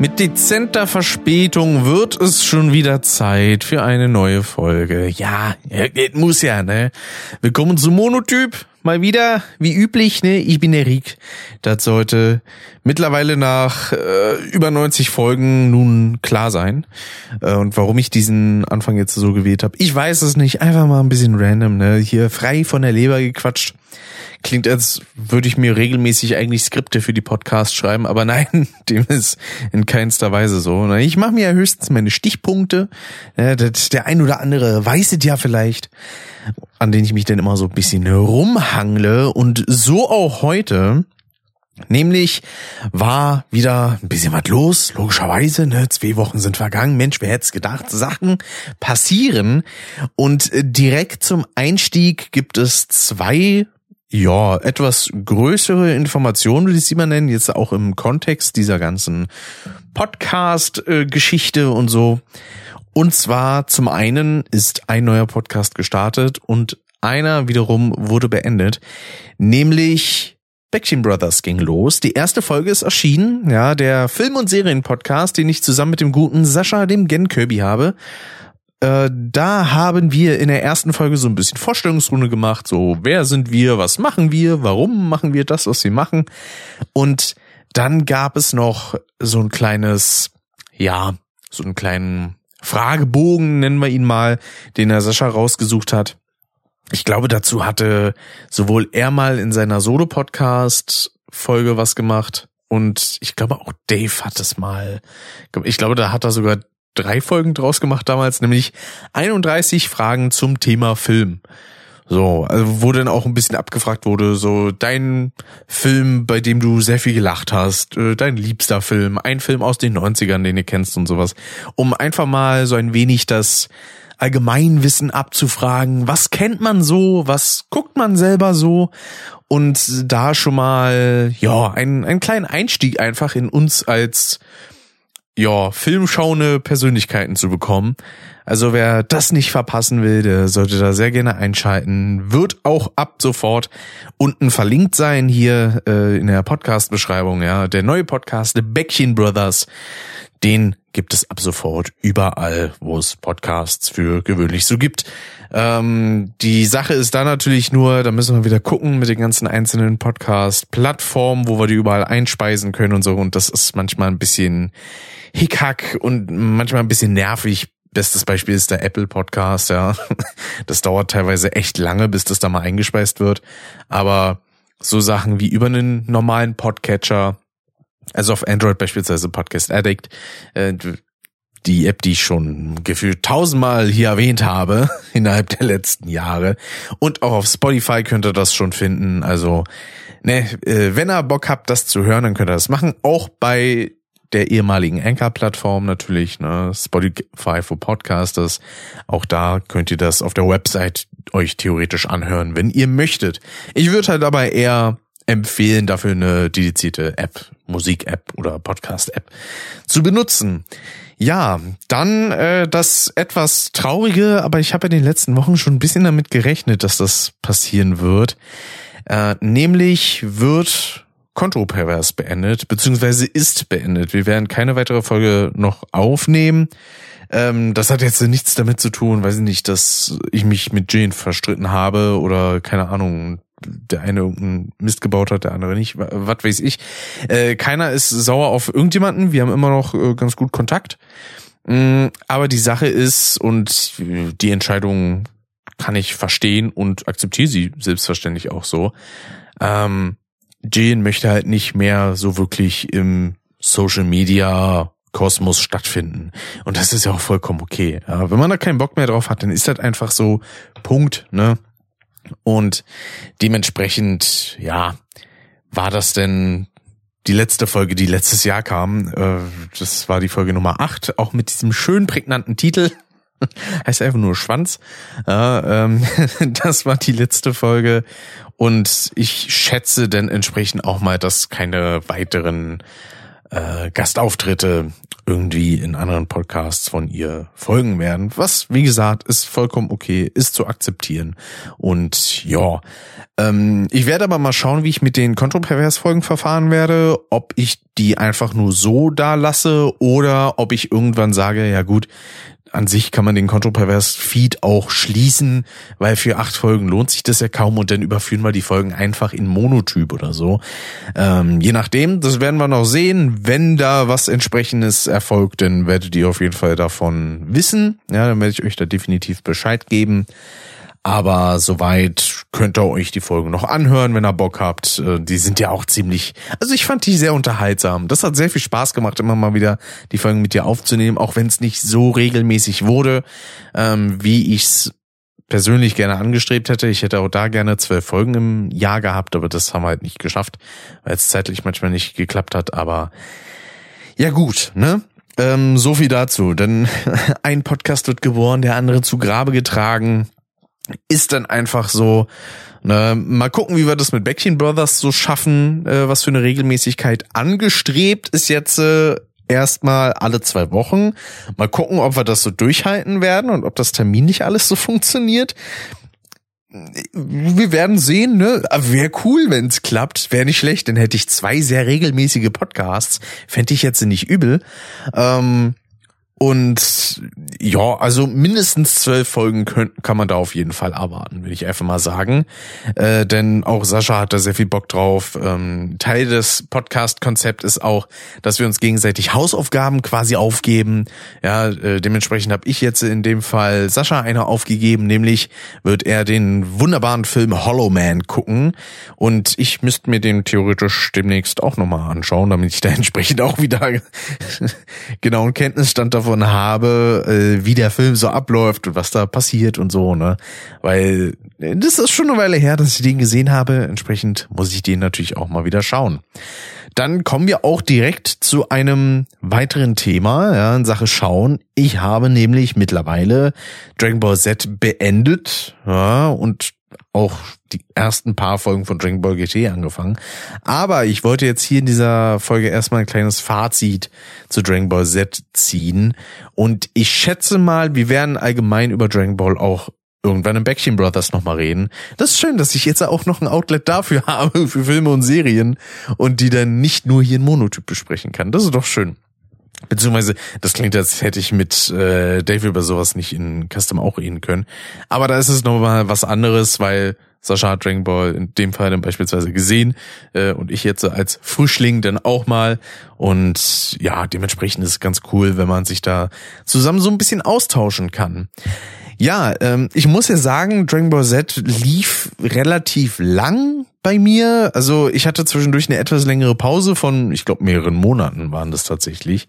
Mit dezenter Verspätung wird es schon wieder Zeit für eine neue Folge. Ja, muss ja, ne? Willkommen zum Monotyp. Mal wieder, wie üblich, ne? Ich bin der Riek. Das sollte mittlerweile nach äh, über 90 Folgen nun klar sein. Äh, und warum ich diesen Anfang jetzt so gewählt habe, ich weiß es nicht. Einfach mal ein bisschen random, ne? Hier frei von der Leber gequatscht. Klingt, als würde ich mir regelmäßig eigentlich Skripte für die Podcasts schreiben, aber nein, dem ist in keinster Weise so. Ich mache mir ja höchstens meine Stichpunkte. Der ein oder andere weiß es ja vielleicht, an denen ich mich dann immer so ein bisschen rumhangle. Und so auch heute. Nämlich war wieder ein bisschen was los, logischerweise, ne? Zwei Wochen sind vergangen. Mensch, wer hätte gedacht? Sachen passieren. Und direkt zum Einstieg gibt es zwei ja, etwas größere Informationen, würde ich sie mal nennen, jetzt auch im Kontext dieser ganzen Podcast-Geschichte und so. Und zwar zum einen ist ein neuer Podcast gestartet und einer wiederum wurde beendet, nämlich Bäckchen Brothers ging los. Die erste Folge ist erschienen, ja, der Film- und Serien-Podcast, den ich zusammen mit dem guten Sascha, dem Gen Kirby habe. Äh, da haben wir in der ersten Folge so ein bisschen Vorstellungsrunde gemacht, so wer sind wir, was machen wir, warum machen wir das, was wir machen. Und dann gab es noch so ein kleines, ja, so einen kleinen Fragebogen, nennen wir ihn mal, den der Sascha rausgesucht hat. Ich glaube, dazu hatte sowohl er mal in seiner Solo-Podcast-Folge was gemacht und ich glaube auch Dave hat es mal. Ich glaube, da hat er sogar drei Folgen draus gemacht damals, nämlich 31 Fragen zum Thema Film. So, also wo dann auch ein bisschen abgefragt wurde, so dein Film, bei dem du sehr viel gelacht hast, äh, dein liebster Film, ein Film aus den 90ern, den du kennst und sowas, um einfach mal so ein wenig das Allgemeinwissen abzufragen, was kennt man so, was guckt man selber so? Und da schon mal, ja, einen, einen kleinen Einstieg einfach in uns als ja, filmschauende Persönlichkeiten zu bekommen. Also wer das nicht verpassen will, der sollte da sehr gerne einschalten. Wird auch ab sofort unten verlinkt sein hier äh, in der Podcast-Beschreibung. Ja, der neue Podcast The Bäckchen Brothers, den gibt es ab sofort überall, wo es Podcasts für gewöhnlich so gibt. Ähm, die Sache ist da natürlich nur, da müssen wir wieder gucken mit den ganzen einzelnen Podcast-Plattformen, wo wir die überall einspeisen können und so. Und das ist manchmal ein bisschen Hickhack und manchmal ein bisschen nervig. Bestes Beispiel ist der Apple Podcast, ja. Das dauert teilweise echt lange, bis das da mal eingespeist wird. Aber so Sachen wie über einen normalen Podcatcher, also auf Android beispielsweise Podcast Addict, äh, die App, die ich schon gefühlt tausendmal hier erwähnt habe innerhalb der letzten Jahre. Und auch auf Spotify könnt ihr das schon finden. Also, ne, äh, wenn ihr Bock habt, das zu hören, dann könnt ihr das machen. Auch bei der ehemaligen Anchor-Plattform natürlich, ne, Spotify for Podcasters. Auch da könnt ihr das auf der Website euch theoretisch anhören, wenn ihr möchtet. Ich würde halt aber eher empfehlen, dafür eine dedizierte App, Musik-App oder Podcast-App zu benutzen. Ja, dann äh, das etwas traurige, aber ich habe in den letzten Wochen schon ein bisschen damit gerechnet, dass das passieren wird. Äh, nämlich wird Kontopervers beendet, beziehungsweise ist beendet. Wir werden keine weitere Folge noch aufnehmen. Ähm, das hat jetzt nichts damit zu tun, weiß ich nicht, dass ich mich mit Jane verstritten habe oder keine Ahnung, der eine irgendeinen Mist gebaut hat, der andere nicht, was weiß ich. Äh, keiner ist sauer auf irgendjemanden, wir haben immer noch äh, ganz gut Kontakt. Mm, aber die Sache ist, und die Entscheidung kann ich verstehen und akzeptiere sie selbstverständlich auch so. Ähm, Jane möchte halt nicht mehr so wirklich im Social Media Kosmos stattfinden. Und das ist ja auch vollkommen okay. Ja, wenn man da keinen Bock mehr drauf hat, dann ist das einfach so Punkt, ne? Und dementsprechend, ja, war das denn die letzte Folge, die letztes Jahr kam. Äh, das war die Folge Nummer 8, auch mit diesem schön prägnanten Titel. heißt einfach nur Schwanz. Ähm, das war die letzte Folge und ich schätze dann entsprechend auch mal, dass keine weiteren äh, Gastauftritte irgendwie in anderen Podcasts von ihr folgen werden. Was, wie gesagt, ist vollkommen okay, ist zu akzeptieren. Und ja, ähm, ich werde aber mal schauen, wie ich mit den Kontropervers-Folgen verfahren werde, ob ich die einfach nur so da lasse oder ob ich irgendwann sage, ja gut, an sich kann man den Kontropervers-Feed auch schließen, weil für acht Folgen lohnt sich das ja kaum und dann überführen wir die Folgen einfach in Monotyp oder so. Ähm, je nachdem, das werden wir noch sehen. Wenn da was entsprechendes erfolgt, dann werdet ihr auf jeden Fall davon wissen. Ja, dann werde ich euch da definitiv Bescheid geben. Aber soweit könnt ihr euch die Folgen noch anhören, wenn ihr Bock habt. Äh, die sind ja auch ziemlich, also ich fand die sehr unterhaltsam. Das hat sehr viel Spaß gemacht, immer mal wieder die Folgen mit dir aufzunehmen, auch wenn es nicht so regelmäßig wurde, ähm, wie ich's persönlich gerne angestrebt hätte. Ich hätte auch da gerne zwölf Folgen im Jahr gehabt, aber das haben wir halt nicht geschafft, weil es zeitlich manchmal nicht geklappt hat. Aber ja gut, ne? Ähm, so viel dazu. Denn ein Podcast wird geboren, der andere zu Grabe getragen ist dann einfach so, ne, mal gucken, wie wir das mit Bäckchen Brothers so schaffen, äh, was für eine Regelmäßigkeit angestrebt ist jetzt äh, erstmal alle zwei Wochen. Mal gucken, ob wir das so durchhalten werden und ob das terminlich alles so funktioniert. Wir werden sehen, ne? Wäre cool, wenn es klappt. Wäre nicht schlecht, dann hätte ich zwei sehr regelmäßige Podcasts. Fände ich jetzt nicht übel. Ähm, und ja, also mindestens zwölf Folgen können, kann man da auf jeden Fall erwarten, will ich einfach mal sagen. Äh, denn auch Sascha hat da sehr viel Bock drauf. Ähm, Teil des Podcast-Konzepts ist auch, dass wir uns gegenseitig Hausaufgaben quasi aufgeben. Ja, äh, dementsprechend habe ich jetzt in dem Fall Sascha eine aufgegeben, nämlich wird er den wunderbaren Film Hollow Man gucken. Und ich müsste mir den theoretisch demnächst auch nochmal anschauen, damit ich da entsprechend auch wieder genauen Kenntnisstand davon davon habe, äh, wie der Film so abläuft und was da passiert und so, ne? Weil äh, das ist schon eine Weile her, dass ich den gesehen habe. Entsprechend muss ich den natürlich auch mal wieder schauen. Dann kommen wir auch direkt zu einem weiteren Thema, ja, in Sache Schauen. Ich habe nämlich mittlerweile Dragon Ball Z beendet, ja, und auch die ersten paar Folgen von Dragon Ball GT angefangen. Aber ich wollte jetzt hier in dieser Folge erstmal ein kleines Fazit zu Dragon Ball Z ziehen. Und ich schätze mal, wir werden allgemein über Dragon Ball auch irgendwann im Backchen Brothers nochmal reden. Das ist schön, dass ich jetzt auch noch ein Outlet dafür habe, für Filme und Serien und die dann nicht nur hier in Monotyp besprechen kann. Das ist doch schön. Beziehungsweise, das klingt, als hätte ich mit äh, Dave über sowas nicht in Custom auch reden können. Aber da ist es nochmal was anderes, weil Sascha hat Dragon Ball in dem Fall dann beispielsweise gesehen äh, und ich jetzt als Frischling dann auch mal. Und ja, dementsprechend ist es ganz cool, wenn man sich da zusammen so ein bisschen austauschen kann. Ja, ähm, ich muss ja sagen, Dragon Ball Z lief relativ lang bei mir. Also ich hatte zwischendurch eine etwas längere Pause von, ich glaube, mehreren Monaten waren das tatsächlich.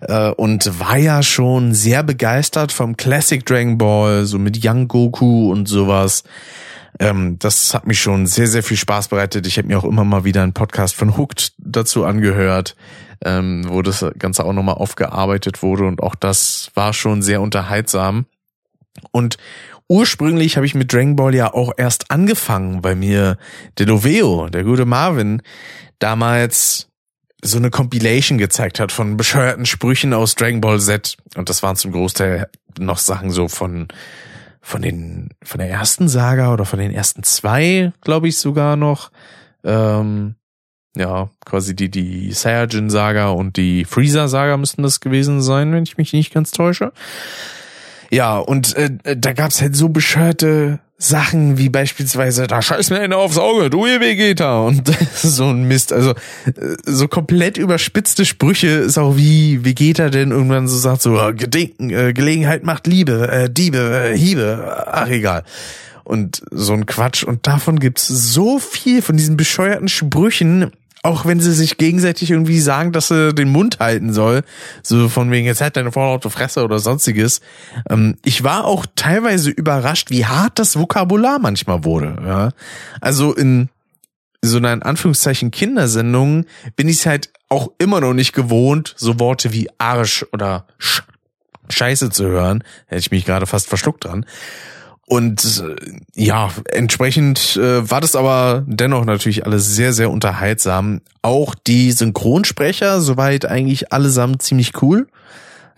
Äh, und war ja schon sehr begeistert vom Classic Dragon Ball, so mit Young Goku und sowas. Ähm, das hat mich schon sehr, sehr viel Spaß bereitet. Ich habe mir auch immer mal wieder einen Podcast von Hooked dazu angehört, ähm, wo das Ganze auch nochmal aufgearbeitet wurde. Und auch das war schon sehr unterhaltsam. Und ursprünglich habe ich mit Dragon Ball ja auch erst angefangen, weil mir der Doveo, der gute Marvin, damals so eine Compilation gezeigt hat von bescheuerten Sprüchen aus Dragon Ball Z. Und das waren zum Großteil noch Sachen so von, von den, von der ersten Saga oder von den ersten zwei, glaube ich sogar noch. Ähm, ja, quasi die, die Saiyajin-Saga und die Freezer-Saga müssten das gewesen sein, wenn ich mich nicht ganz täusche. Ja, und äh, da gab's halt so bescheuerte Sachen wie beispielsweise, da scheiß mir einer aufs Auge, du ihr Vegeta und so ein Mist. Also äh, so komplett überspitzte Sprüche ist auch wie Vegeta denn irgendwann so sagt, so Gedenken, äh, Gelegenheit macht Liebe, äh, Diebe, äh, Hiebe, ach egal. Und so ein Quatsch. Und davon gibt's so viel von diesen bescheuerten Sprüchen auch wenn sie sich gegenseitig irgendwie sagen, dass sie den Mund halten soll, so von wegen, jetzt halt deine vorlaute Fresse oder sonstiges. Ähm, ich war auch teilweise überrascht, wie hart das Vokabular manchmal wurde. Ja? Also in so einer in Anführungszeichen Kindersendung bin ich es halt auch immer noch nicht gewohnt, so Worte wie Arsch oder Sch Scheiße zu hören. Hätte ich mich gerade fast verschluckt dran. Und äh, ja, entsprechend äh, war das aber dennoch natürlich alles sehr, sehr unterhaltsam. Auch die Synchronsprecher, soweit eigentlich allesamt ziemlich cool.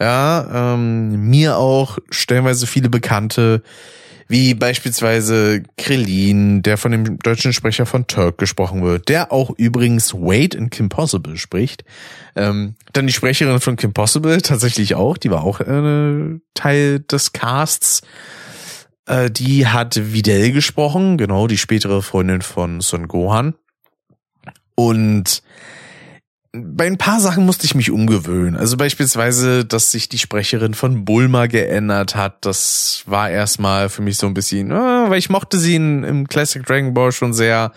Ja, ähm, mir auch stellenweise viele Bekannte, wie beispielsweise Krillin, der von dem deutschen Sprecher von Turk gesprochen wird, der auch übrigens Wade in Kim Possible spricht. Ähm, dann die Sprecherin von Kim Possible tatsächlich auch, die war auch äh, Teil des Casts. Äh, die hat Videl gesprochen, genau, die spätere Freundin von Son Gohan. Und bei ein paar Sachen musste ich mich umgewöhnen. Also beispielsweise, dass sich die Sprecherin von Bulma geändert hat. Das war erstmal für mich so ein bisschen, äh, weil ich mochte sie in, im Classic Dragon Ball schon sehr.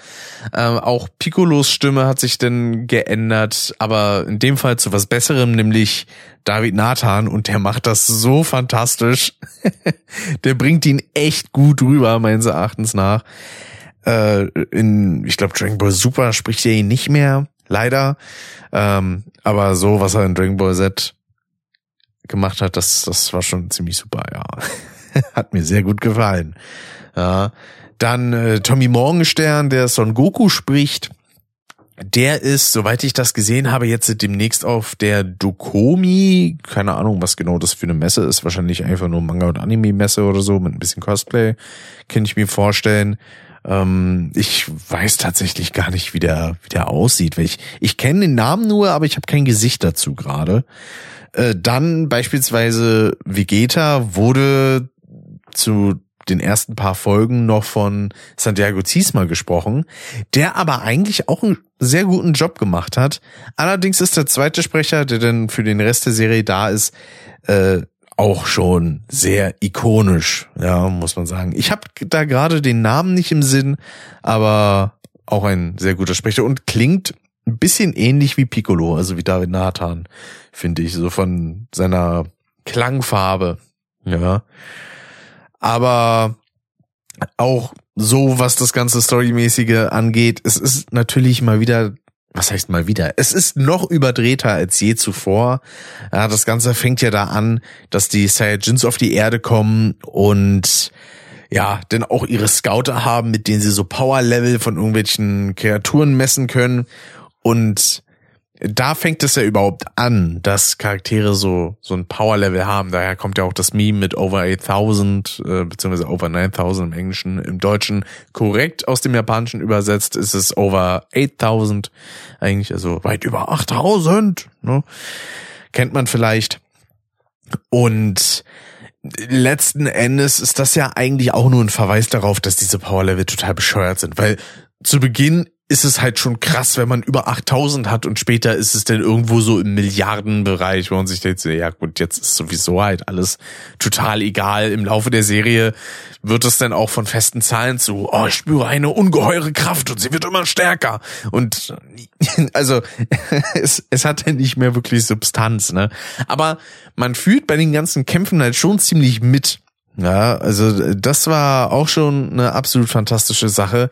Ähm, auch Piccolos Stimme hat sich dann geändert, aber in dem Fall zu was Besserem, nämlich David Nathan und der macht das so fantastisch. der bringt ihn echt gut rüber, meines Erachtens nach. Äh, in, ich glaube, Dragon Ball Super spricht er ihn nicht mehr leider. Ähm, aber so, was er in Dragon Ball Z gemacht hat, das, das war schon ziemlich super, ja. hat mir sehr gut gefallen. Ja. Dann äh, Tommy Morgenstern, der Son Goku spricht. Der ist, soweit ich das gesehen habe, jetzt demnächst auf der Dokomi. Keine Ahnung, was genau das für eine Messe ist. Wahrscheinlich einfach nur Manga- und Anime-Messe oder so mit ein bisschen Cosplay. Kann ich mir vorstellen. Ähm, ich weiß tatsächlich gar nicht, wie der, wie der aussieht. Ich, ich kenne den Namen nur, aber ich habe kein Gesicht dazu gerade. Äh, dann beispielsweise Vegeta wurde zu den ersten paar Folgen noch von Santiago Ziesma gesprochen, der aber eigentlich auch einen sehr guten Job gemacht hat. Allerdings ist der zweite Sprecher, der dann für den Rest der Serie da ist, äh, auch schon sehr ikonisch, ja, muss man sagen. Ich habe da gerade den Namen nicht im Sinn, aber auch ein sehr guter Sprecher und klingt ein bisschen ähnlich wie Piccolo, also wie David Nathan, finde ich, so von seiner Klangfarbe, ja. Aber auch so, was das ganze Storymäßige angeht, es ist natürlich mal wieder was heißt mal wieder? Es ist noch überdrehter als je zuvor. Ja, das Ganze fängt ja da an, dass die Saiyajins auf die Erde kommen und ja, denn auch ihre Scouter haben, mit denen sie so Power-Level von irgendwelchen Kreaturen messen können. Und da fängt es ja überhaupt an, dass Charaktere so so ein Power Level haben. Daher kommt ja auch das Meme mit over 8000 äh, beziehungsweise over 9000 im Englischen, im Deutschen korrekt aus dem Japanischen übersetzt ist es over 8000 eigentlich, also weit über 8000. Ne? Kennt man vielleicht. Und letzten Endes ist das ja eigentlich auch nur ein Verweis darauf, dass diese Power Level total bescheuert sind, weil zu Beginn ist es halt schon krass, wenn man über 8000 hat und später ist es dann irgendwo so im Milliardenbereich, wo man sich denkt, ja gut, jetzt ist sowieso halt alles total egal. Im Laufe der Serie wird es dann auch von festen Zahlen zu, oh, ich spüre eine ungeheure Kraft und sie wird immer stärker. Und also es, es hat ja nicht mehr wirklich Substanz, ne? Aber man fühlt bei den ganzen Kämpfen halt schon ziemlich mit. Ja, also das war auch schon eine absolut fantastische Sache.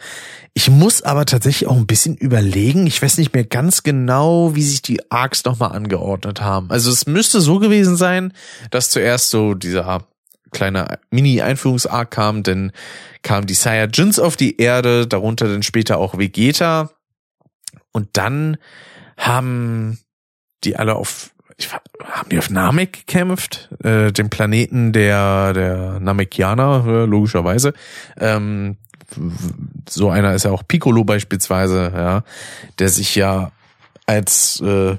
Ich muss aber tatsächlich auch ein bisschen überlegen. Ich weiß nicht mehr ganz genau, wie sich die Arcs nochmal angeordnet haben. Also es müsste so gewesen sein, dass zuerst so dieser kleine Mini-Einführungs-Arc kam, denn kamen die Saiyajins auf die Erde, darunter dann später auch Vegeta. Und dann haben die alle auf ich, haben die auf Namek gekämpft, äh, dem Planeten der der Namekianer, äh, logischerweise. Ähm, so einer ist ja auch Piccolo beispielsweise, ja, der sich ja als äh,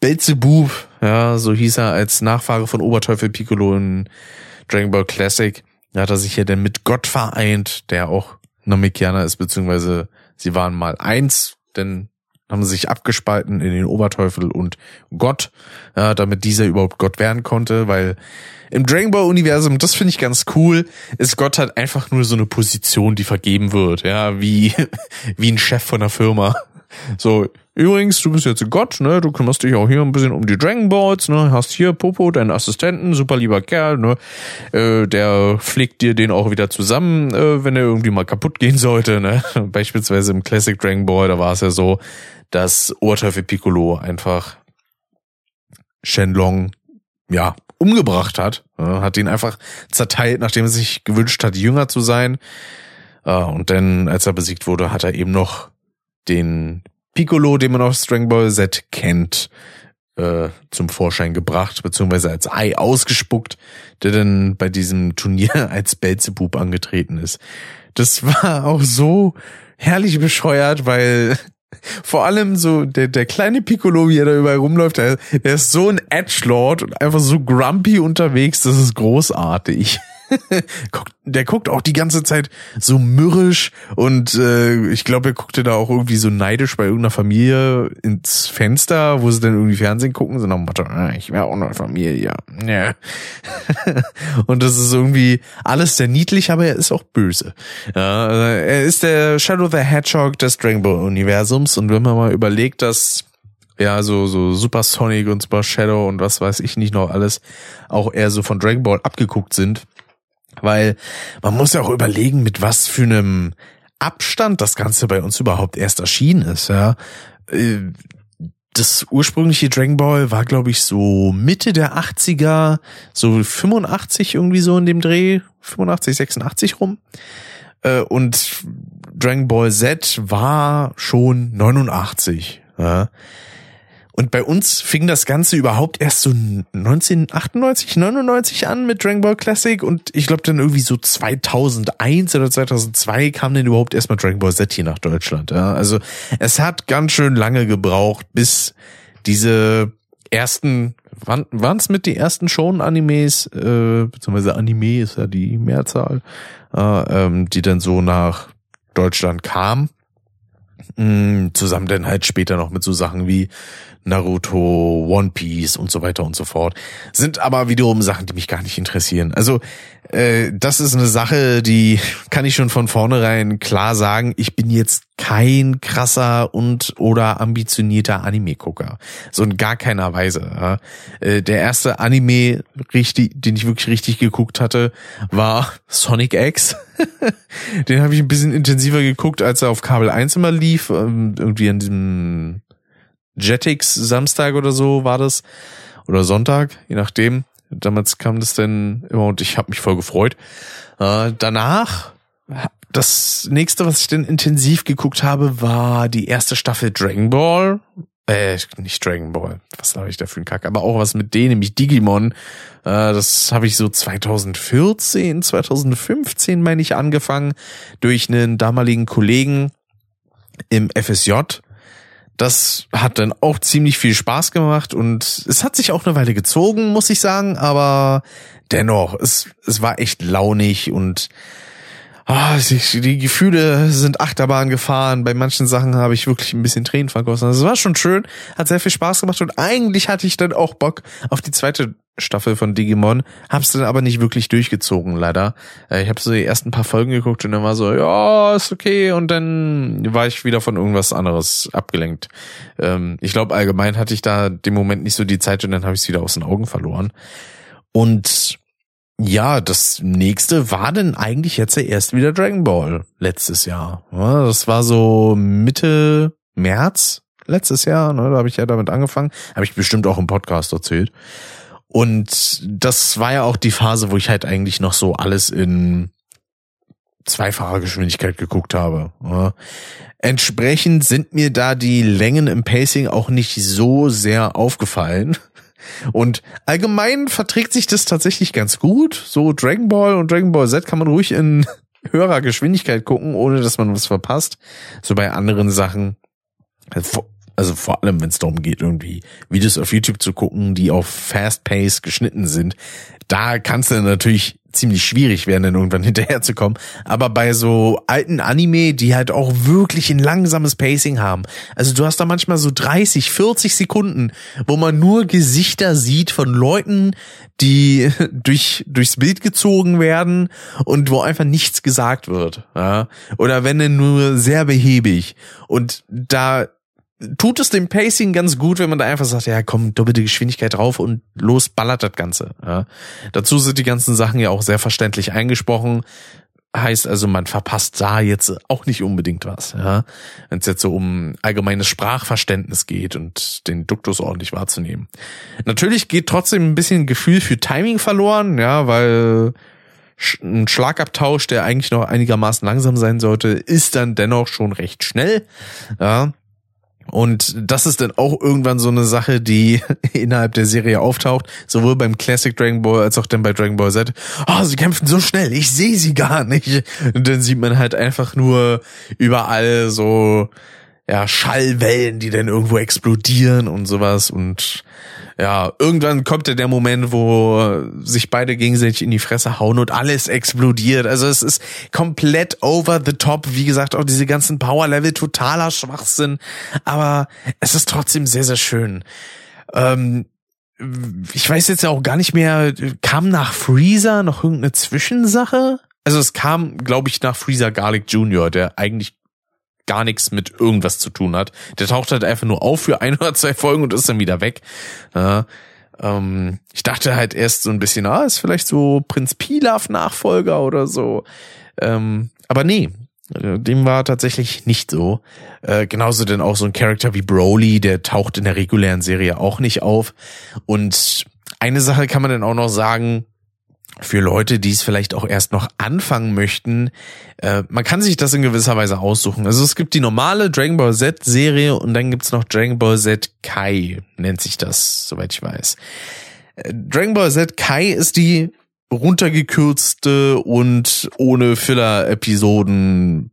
Belzebub, ja, so hieß er als Nachfahre von Oberteufel Piccolo in Dragon Ball Classic, da hat er sich ja dann mit Gott vereint, der auch Namekianer ist, beziehungsweise sie waren mal eins, denn haben sich abgespalten in den Oberteufel und Gott, ja, damit dieser überhaupt Gott werden konnte, weil im Dragon Ball Universum, das finde ich ganz cool, ist Gott halt einfach nur so eine Position, die vergeben wird, ja, wie, wie ein Chef von einer Firma. So, übrigens, du bist jetzt Gott, ne? Du kümmerst dich auch hier ein bisschen um die Dragon Balls, ne? Hast hier Popo, deinen Assistenten, super lieber Kerl, ne? Äh, der pflegt dir den auch wieder zusammen, äh, wenn er irgendwie mal kaputt gehen sollte, ne? Beispielsweise im Classic Dragon Ball, da war es ja so, dass Oberteufel Piccolo einfach Shenlong ja, umgebracht hat. Hat ihn einfach zerteilt, nachdem er sich gewünscht hat, jünger zu sein. Und dann, als er besiegt wurde, hat er eben noch den Piccolo, den man aus Dragon Ball Z kennt, äh, zum Vorschein gebracht, beziehungsweise als Ei ausgespuckt, der dann bei diesem Turnier als Belzebub angetreten ist. Das war auch so herrlich bescheuert, weil vor allem so der, der kleine Piccolo, wie er da überall rumläuft, der, der ist so ein Edgelord und einfach so grumpy unterwegs, das ist großartig. der guckt auch die ganze Zeit so mürrisch und äh, ich glaube, er guckte da auch irgendwie so neidisch bei irgendeiner Familie ins Fenster, wo sie dann irgendwie Fernsehen gucken, so nach dem Motto, ah, ich wäre auch eine Familie. Ja. und das ist irgendwie alles sehr niedlich, aber er ist auch böse. Ja, er ist der Shadow the Hedgehog des Dragon Ball Universums und wenn man mal überlegt, dass ja, so, so Super Sonic und Super Shadow und was weiß ich nicht noch alles auch eher so von Dragon Ball abgeguckt sind, weil man muss ja auch überlegen, mit was für einem Abstand das Ganze bei uns überhaupt erst erschienen ist, ja. Äh, das ursprüngliche Dragon Ball war, glaube ich, so Mitte der 80er, so 85 irgendwie so in dem Dreh, 85, 86 rum. Äh, und Dragon Ball Z war schon 89. Ja. Und bei uns fing das Ganze überhaupt erst so 1998, 99 an mit Dragon Ball Classic und ich glaube dann irgendwie so 2001 oder 2002 kam dann überhaupt erstmal Dragon Ball Z hier nach Deutschland. Ja. Also es hat ganz schön lange gebraucht, bis diese ersten, waren es mit die ersten Shonen-Animes, äh, beziehungsweise Anime ist ja die Mehrzahl, äh, ähm, die dann so nach Deutschland kamen. Mm, zusammen dann halt später noch mit so Sachen wie Naruto, One Piece und so weiter und so fort. Sind aber wiederum Sachen, die mich gar nicht interessieren. Also äh, das ist eine Sache, die kann ich schon von vornherein klar sagen. Ich bin jetzt kein krasser und oder ambitionierter Anime-Gucker. So in gar keiner Weise. Äh, der erste Anime, richtig, den ich wirklich richtig geguckt hatte, war Sonic X. den habe ich ein bisschen intensiver geguckt, als er auf Kabel 1 immer lief. Ähm, irgendwie an diesem Jetix Samstag oder so war das. Oder Sonntag, je nachdem. Damals kam das denn immer und ich habe mich voll gefreut. Äh, danach, das nächste, was ich denn intensiv geguckt habe, war die erste Staffel Dragon Ball. Äh, nicht Dragon Ball. Was habe ich da für einen Kack? Aber auch was mit denen, nämlich Digimon. Äh, das habe ich so 2014, 2015, meine ich, angefangen. Durch einen damaligen Kollegen im FSJ das hat dann auch ziemlich viel Spaß gemacht und es hat sich auch eine Weile gezogen, muss ich sagen, aber dennoch, es, es war echt launig und ah, die Gefühle sind Achterbahn gefahren. Bei manchen Sachen habe ich wirklich ein bisschen Tränen vergossen. Also es war schon schön, hat sehr viel Spaß gemacht und eigentlich hatte ich dann auch Bock auf die zweite Staffel von Digimon, hab's dann aber nicht wirklich durchgezogen, leider. Äh, ich habe so die ersten paar Folgen geguckt und dann war so, ja, ist okay, und dann war ich wieder von irgendwas anderes abgelenkt. Ähm, ich glaube, allgemein hatte ich da dem Moment nicht so die Zeit und dann habe ich es wieder aus den Augen verloren. Und ja, das nächste war denn eigentlich jetzt erst wieder Dragon Ball letztes Jahr. das war so Mitte März letztes Jahr, ne, da habe ich ja damit angefangen. Habe ich bestimmt auch im Podcast erzählt. Und das war ja auch die Phase, wo ich halt eigentlich noch so alles in zweifacher Geschwindigkeit geguckt habe. Entsprechend sind mir da die Längen im Pacing auch nicht so sehr aufgefallen. Und allgemein verträgt sich das tatsächlich ganz gut. So Dragon Ball und Dragon Ball Z kann man ruhig in höherer Geschwindigkeit gucken, ohne dass man was verpasst. So bei anderen Sachen also vor allem, wenn es darum geht, irgendwie Videos auf YouTube zu gucken, die auf Fast Pace geschnitten sind, da kann es dann natürlich ziemlich schwierig werden, dann irgendwann hinterherzukommen. Aber bei so alten Anime, die halt auch wirklich ein langsames Pacing haben. Also du hast da manchmal so 30, 40 Sekunden, wo man nur Gesichter sieht von Leuten, die durch, durchs Bild gezogen werden und wo einfach nichts gesagt wird. Ja? Oder wenn denn nur sehr behäbig. Und da tut es dem Pacing ganz gut, wenn man da einfach sagt, ja komm, doppelte Geschwindigkeit drauf und los ballert das Ganze. Ja. Dazu sind die ganzen Sachen ja auch sehr verständlich eingesprochen. heißt also, man verpasst da jetzt auch nicht unbedingt was, ja. Wenn es jetzt so um allgemeines Sprachverständnis geht und den Duktus ordentlich wahrzunehmen. Natürlich geht trotzdem ein bisschen Gefühl für Timing verloren, ja, weil ein Schlagabtausch, der eigentlich noch einigermaßen langsam sein sollte, ist dann dennoch schon recht schnell, ja. Und das ist dann auch irgendwann so eine Sache, die innerhalb der Serie auftaucht, sowohl beim Classic Dragon Ball als auch dann bei Dragon Ball Z. Oh, sie kämpfen so schnell, ich sehe sie gar nicht. Und dann sieht man halt einfach nur überall so ja Schallwellen, die dann irgendwo explodieren und sowas und ja, irgendwann kommt ja der Moment, wo sich beide gegenseitig in die Fresse hauen und alles explodiert. Also es ist komplett over the top. Wie gesagt, auch diese ganzen Power-Level totaler Schwachsinn. Aber es ist trotzdem sehr, sehr schön. Ähm, ich weiß jetzt ja auch gar nicht mehr, kam nach Freezer noch irgendeine Zwischensache? Also es kam, glaube ich, nach Freezer Garlic Jr., der eigentlich gar nichts mit irgendwas zu tun hat. Der taucht halt einfach nur auf für ein oder zwei Folgen und ist dann wieder weg. Ja, ähm, ich dachte halt erst so ein bisschen, ah, ist vielleicht so Prinz Pilaf Nachfolger oder so. Ähm, aber nee, äh, dem war tatsächlich nicht so. Äh, genauso denn auch so ein Charakter wie Broly, der taucht in der regulären Serie auch nicht auf. Und eine Sache kann man dann auch noch sagen, für Leute, die es vielleicht auch erst noch anfangen möchten, äh, man kann sich das in gewisser Weise aussuchen. Also es gibt die normale Dragon Ball Z Serie und dann gibt's noch Dragon Ball Z Kai, nennt sich das, soweit ich weiß. Äh, Dragon Ball Z Kai ist die runtergekürzte und ohne Filler-Episoden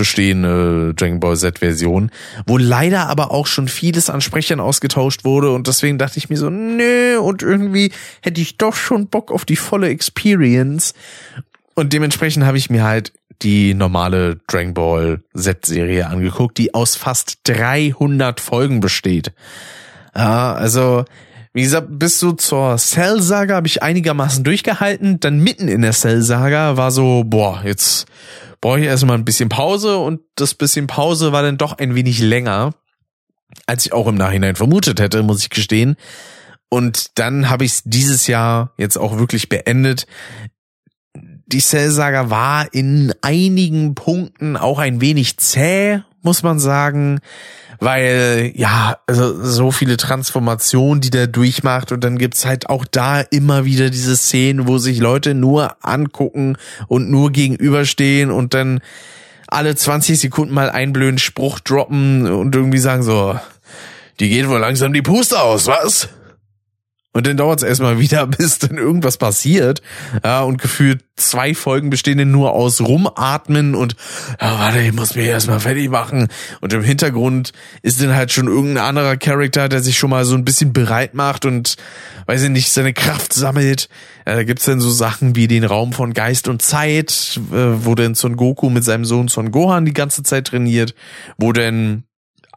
bestehende Dragon Ball Z Version, wo leider aber auch schon vieles an Sprechern ausgetauscht wurde und deswegen dachte ich mir so, nö, und irgendwie hätte ich doch schon Bock auf die volle Experience und dementsprechend habe ich mir halt die normale Dragon Ball Z Serie angeguckt, die aus fast 300 Folgen besteht. Ja, also wie gesagt, bis so zur Cell-Saga habe ich einigermaßen durchgehalten. Dann mitten in der Cell-Saga war so, boah, jetzt brauche ich erstmal ein bisschen Pause und das bisschen Pause war dann doch ein wenig länger, als ich auch im Nachhinein vermutet hätte, muss ich gestehen. Und dann habe ich es dieses Jahr jetzt auch wirklich beendet. Die Cell-Saga war in einigen Punkten auch ein wenig zäh, muss man sagen weil ja, also so viele Transformationen, die der durchmacht und dann gibt's halt auch da immer wieder diese Szenen, wo sich Leute nur angucken und nur gegenüberstehen und dann alle 20 Sekunden mal einen blöden Spruch droppen und irgendwie sagen so, die geht wohl langsam die Puste aus, was? Und dann dauert es erstmal wieder, bis dann irgendwas passiert. Ja, und gefühlt zwei Folgen bestehen nur aus Rumatmen und ja, warte, ich muss mich erstmal fertig machen. Und im Hintergrund ist dann halt schon irgendein anderer Charakter, der sich schon mal so ein bisschen bereit macht und weiß ich nicht, seine Kraft sammelt. Ja, da gibt's dann so Sachen wie den Raum von Geist und Zeit, äh, wo dann Son Goku mit seinem Sohn Son Gohan die ganze Zeit trainiert, wo denn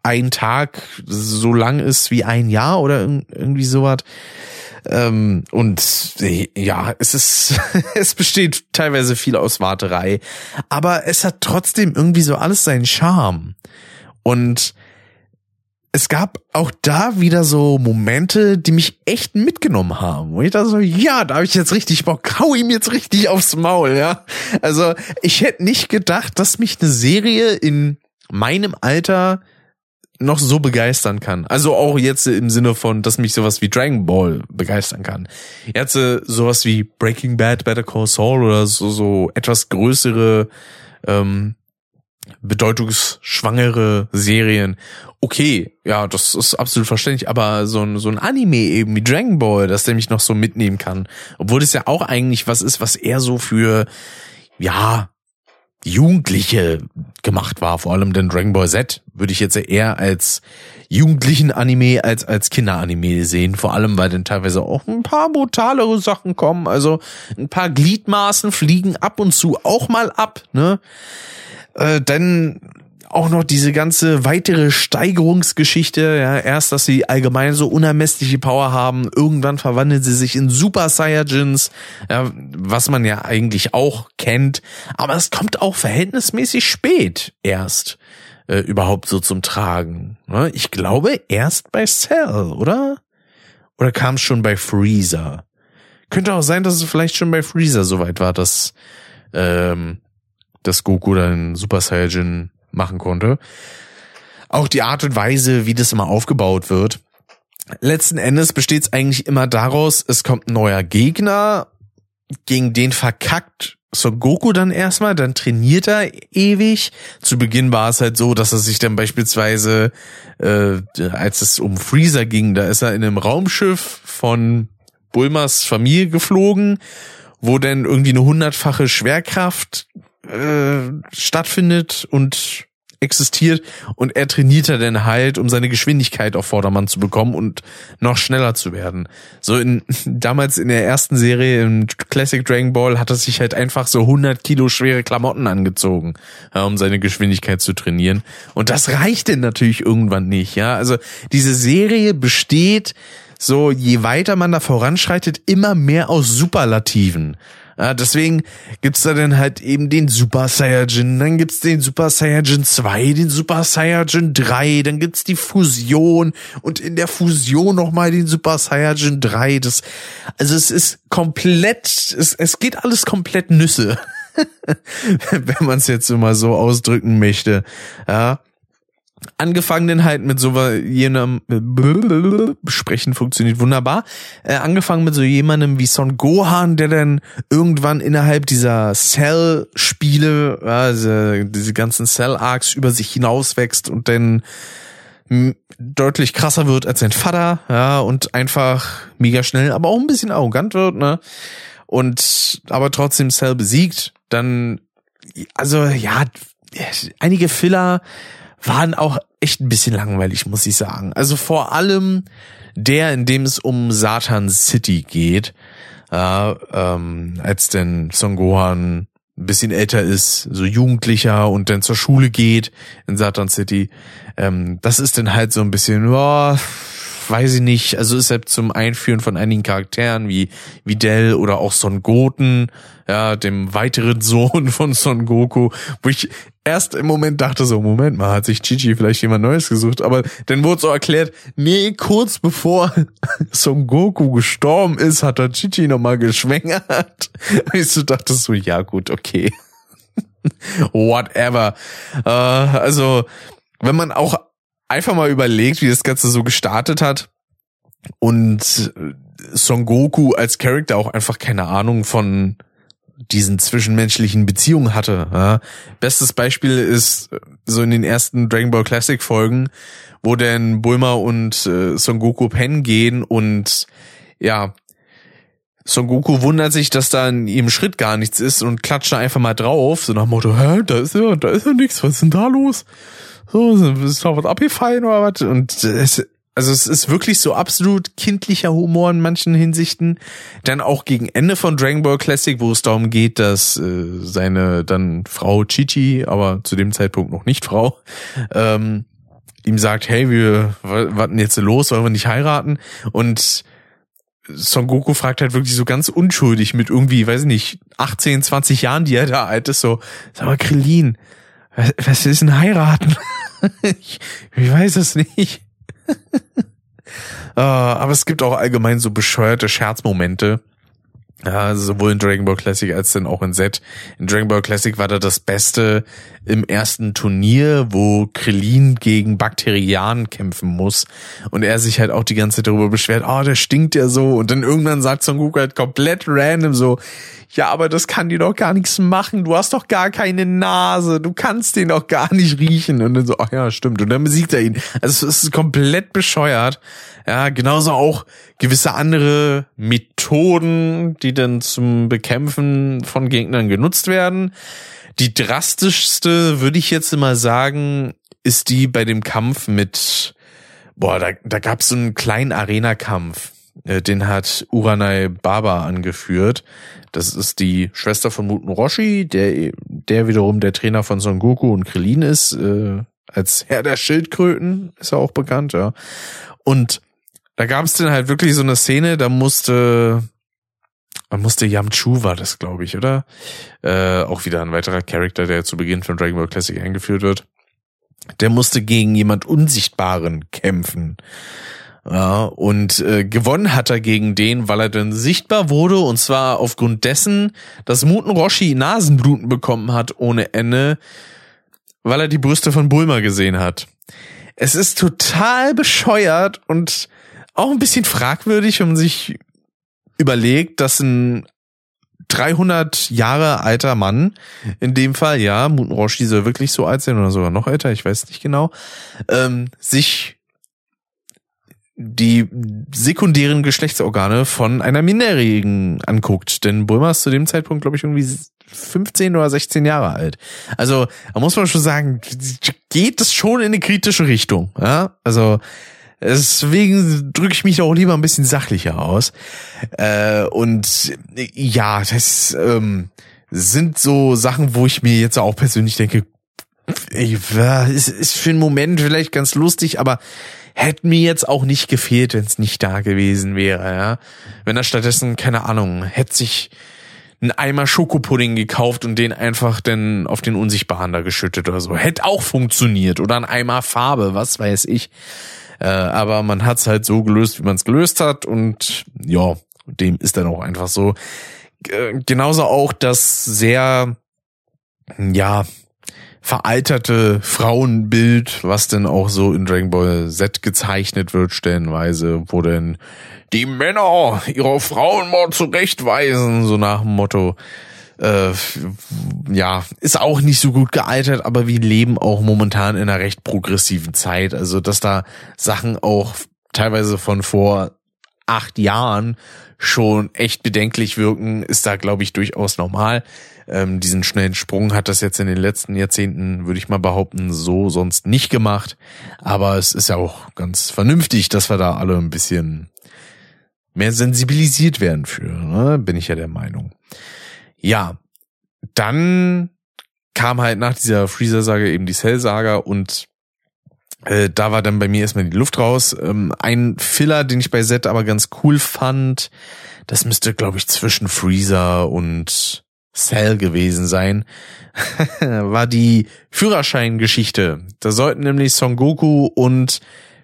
ein Tag so lang ist wie ein Jahr oder irgendwie sowas. Ähm, und ja, es ist, es besteht teilweise viel aus Warterei, aber es hat trotzdem irgendwie so alles seinen Charme. Und es gab auch da wieder so Momente, die mich echt mitgenommen haben. Wo ich da so, ja, da habe ich jetzt richtig Bock, hau ihm jetzt richtig aufs Maul, ja. Also ich hätte nicht gedacht, dass mich eine Serie in meinem Alter noch so begeistern kann. Also auch jetzt im Sinne von, dass mich sowas wie Dragon Ball begeistern kann. Jetzt äh, sowas wie Breaking Bad, Better Call Saul oder so, so etwas größere, ähm, bedeutungsschwangere Serien. Okay, ja, das ist absolut verständlich, aber so ein, so ein Anime eben wie Dragon Ball, dass der mich noch so mitnehmen kann. Obwohl es ja auch eigentlich was ist, was eher so für, ja, Jugendliche gemacht war, vor allem den Dragon Ball Z, würde ich jetzt eher als jugendlichen Anime als als Kinderanime sehen, vor allem weil dann teilweise auch ein paar brutalere Sachen kommen, also ein paar Gliedmaßen fliegen ab und zu auch mal ab, ne? Äh, dann auch noch diese ganze weitere Steigerungsgeschichte, ja, erst, dass sie allgemein so unermessliche Power haben, irgendwann verwandeln sie sich in Super Saiyajins, ja, was man ja eigentlich auch kennt, aber es kommt auch verhältnismäßig spät erst äh, überhaupt so zum Tragen. Ne? Ich glaube erst bei Cell, oder? Oder kam es schon bei Freezer? Könnte auch sein, dass es vielleicht schon bei Freezer soweit war, dass ähm, dass Goku dann Super Saiyajin machen konnte. Auch die Art und Weise, wie das immer aufgebaut wird. Letzten Endes besteht es eigentlich immer daraus, es kommt ein neuer Gegner, gegen den verkackt Son Goku dann erstmal, dann trainiert er ewig. Zu Beginn war es halt so, dass er sich dann beispielsweise, äh, als es um Freezer ging, da ist er in einem Raumschiff von Bulmas Familie geflogen, wo dann irgendwie eine hundertfache Schwerkraft äh, stattfindet und existiert und er trainiert er dann halt, um seine Geschwindigkeit auf Vordermann zu bekommen und noch schneller zu werden. So in, damals in der ersten Serie im Classic Dragon Ball hat er sich halt einfach so 100 Kilo schwere Klamotten angezogen, ja, um seine Geschwindigkeit zu trainieren. Und das reicht denn natürlich irgendwann nicht, ja. Also diese Serie besteht so, je weiter man da voranschreitet, immer mehr aus Superlativen. Ja, deswegen gibt's da dann halt eben den Super Saiyajin, dann gibt's den Super Saiyajin 2, den Super Saiyajin 3, dann gibt's die Fusion und in der Fusion nochmal den Super Saiyajin 3. Das, also es ist komplett, es, es geht alles komplett Nüsse. Wenn man es jetzt immer so ausdrücken möchte. Ja. Angefangen denn halt mit so jenem Sprechen funktioniert wunderbar. Äh, angefangen mit so jemandem wie Son Gohan, der dann irgendwann innerhalb dieser Cell-Spiele, also diese ganzen Cell-Arcs über sich hinauswächst und dann deutlich krasser wird als sein Vater, ja, und einfach mega schnell, aber auch ein bisschen arrogant wird, ne? Und aber trotzdem Cell besiegt, dann also ja, einige Filler waren auch echt ein bisschen langweilig, muss ich sagen. Also vor allem der, in dem es um Satan City geht, äh, ähm, als denn Son Gohan ein bisschen älter ist, so Jugendlicher und dann zur Schule geht in Satan City. Ähm, das ist dann halt so ein bisschen, boah, weiß ich nicht, also ist halt zum Einführen von einigen Charakteren wie, wie Dell oder auch Son Goten, ja, dem weiteren Sohn von Son Goku, wo ich erst im Moment dachte so, Moment mal, hat sich Chichi vielleicht jemand Neues gesucht, aber dann wurde so erklärt, nee, kurz bevor Son Goku gestorben ist, hat er Chichi nochmal geschwängert. Ich so dachte so, ja gut, okay. Whatever. Äh, also, wenn man auch einfach mal überlegt, wie das Ganze so gestartet hat und Son Goku als Charakter auch einfach keine Ahnung von diesen zwischenmenschlichen Beziehungen hatte. Ja. Bestes Beispiel ist so in den ersten Dragon Ball Classic Folgen, wo dann Bulma und äh, Son Goku pennen gehen und ja, Son Goku wundert sich, dass da in ihrem Schritt gar nichts ist und klatscht da einfach mal drauf, so nach dem Motto, hä, da ist ja, da ist ja nichts, was ist denn da los? So, ist da was abgefallen oder was? Und es, also es ist wirklich so absolut kindlicher Humor in manchen Hinsichten. Dann auch gegen Ende von Dragon Ball Classic, wo es darum geht, dass äh, seine dann Frau Chichi, aber zu dem Zeitpunkt noch nicht Frau, ähm, ihm sagt, hey, wir warten jetzt los, wollen wir nicht heiraten? Und Son Goku fragt halt wirklich so ganz unschuldig mit irgendwie, weiß ich nicht, 18, 20 Jahren, die er da alt ist, so, sag mal, Krillin, was, was ist denn heiraten? Ich, ich weiß es nicht. uh, aber es gibt auch allgemein so bescheuerte Scherzmomente. Ja, sowohl in Dragon Ball Classic als dann auch in Z. In Dragon Ball Classic war da das Beste im ersten Turnier, wo Krillin gegen Bakterianen kämpfen muss und er sich halt auch die ganze Zeit darüber beschwert, oh, der stinkt ja so und dann irgendwann sagt Son Goku halt komplett random so, ja, aber das kann dir doch gar nichts machen. Du hast doch gar keine Nase. Du kannst den doch gar nicht riechen. Und dann so, ach ja, stimmt. Und dann besiegt er ihn. Also es ist komplett bescheuert. Ja, genauso auch gewisse andere Methoden, die dann zum Bekämpfen von Gegnern genutzt werden. Die drastischste, würde ich jetzt immer sagen, ist die bei dem Kampf mit, boah, da, da gab es so einen kleinen Arena-Kampf. Äh, den hat Uranai Baba angeführt. Das ist die Schwester von Muten Roshi, der, der wiederum der Trainer von Son Goku und Krillin ist, äh, als Herr der Schildkröten ist er auch bekannt, ja. Und da gab es dann halt wirklich so eine Szene, da musste, man musste Yamchu war das, glaube ich, oder? Äh, auch wieder ein weiterer Charakter, der zu Beginn von Dragon Ball Classic eingeführt wird. Der musste gegen jemand Unsichtbaren kämpfen. Ja, und äh, gewonnen hat er gegen den, weil er dann sichtbar wurde und zwar aufgrund dessen, dass Muten Roshi Nasenbluten bekommen hat ohne Ende, weil er die Brüste von Bulma gesehen hat. Es ist total bescheuert und auch ein bisschen fragwürdig, wenn man sich überlegt, dass ein 300 Jahre alter Mann, in dem Fall, ja, Muten Roshi soll wirklich so alt sein oder sogar noch älter, ich weiß nicht genau, ähm, sich die sekundären Geschlechtsorgane von einer Minderjährigen anguckt. Denn Bulma ist zu dem Zeitpunkt, glaube ich, irgendwie 15 oder 16 Jahre alt. Also, da muss man schon sagen, geht es schon in eine kritische Richtung. Ja? Also, deswegen drücke ich mich auch lieber ein bisschen sachlicher aus. Äh, und ja, das ähm, sind so Sachen, wo ich mir jetzt auch persönlich denke, ich, ist, ist für einen Moment vielleicht ganz lustig, aber hätte mir jetzt auch nicht gefehlt, wenn es nicht da gewesen wäre, ja. Wenn er stattdessen, keine Ahnung, hätte sich einen Eimer Schokopudding gekauft und den einfach dann auf den Unsichtbaren da geschüttet oder so. Hätte auch funktioniert. Oder ein Eimer Farbe, was weiß ich. Äh, aber man hat's halt so gelöst, wie man es gelöst hat. Und ja, dem ist dann auch einfach so. Genauso auch das sehr, ja, veralterte Frauenbild, was denn auch so in Dragon Ball Z gezeichnet wird, stellenweise, wo denn die Männer ihre Frauen mal zurechtweisen, so nach dem Motto. Äh, ja, ist auch nicht so gut gealtert, aber wir leben auch momentan in einer recht progressiven Zeit. Also, dass da Sachen auch teilweise von vor acht Jahren schon echt bedenklich wirken, ist da, glaube ich, durchaus normal. Ähm, diesen schnellen Sprung hat das jetzt in den letzten Jahrzehnten, würde ich mal behaupten, so sonst nicht gemacht. Aber es ist ja auch ganz vernünftig, dass wir da alle ein bisschen mehr sensibilisiert werden für, ne? bin ich ja der Meinung. Ja, dann kam halt nach dieser Freezer-Sage eben die Cell-Saga und äh, da war dann bei mir erstmal die Luft raus. Ähm, ein Filler, den ich bei Z aber ganz cool fand, das müsste, glaube ich, zwischen Freezer und Cell gewesen sein, war die Führerscheingeschichte. Da sollten nämlich Son Goku und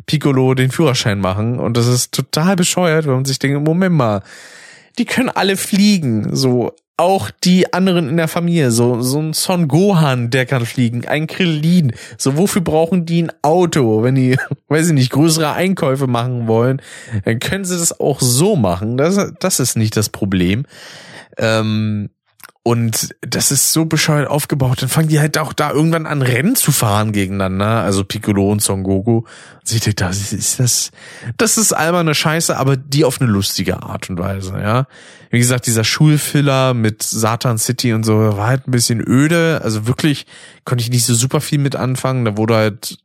Piccolo den Führerschein machen und das ist total bescheuert, wenn man sich denkt, Moment mal, die können alle fliegen, so auch die anderen in der Familie, so so ein Son Gohan, der kann fliegen, ein Krillin, so wofür brauchen die ein Auto, wenn die, weiß ich nicht, größere Einkäufe machen wollen, dann können sie das auch so machen, das das ist nicht das Problem. Ähm, und das ist so bescheuert aufgebaut. Dann fangen die halt auch da irgendwann an, Rennen zu fahren gegeneinander. Also Piccolo und Son Goku. Und ich denke, das ist das, das ist alberne Scheiße, aber die auf eine lustige Art und Weise, ja. Wie gesagt, dieser Schulfiller mit Satan City und so war halt ein bisschen öde. Also wirklich konnte ich nicht so super viel mit anfangen. Da wurde halt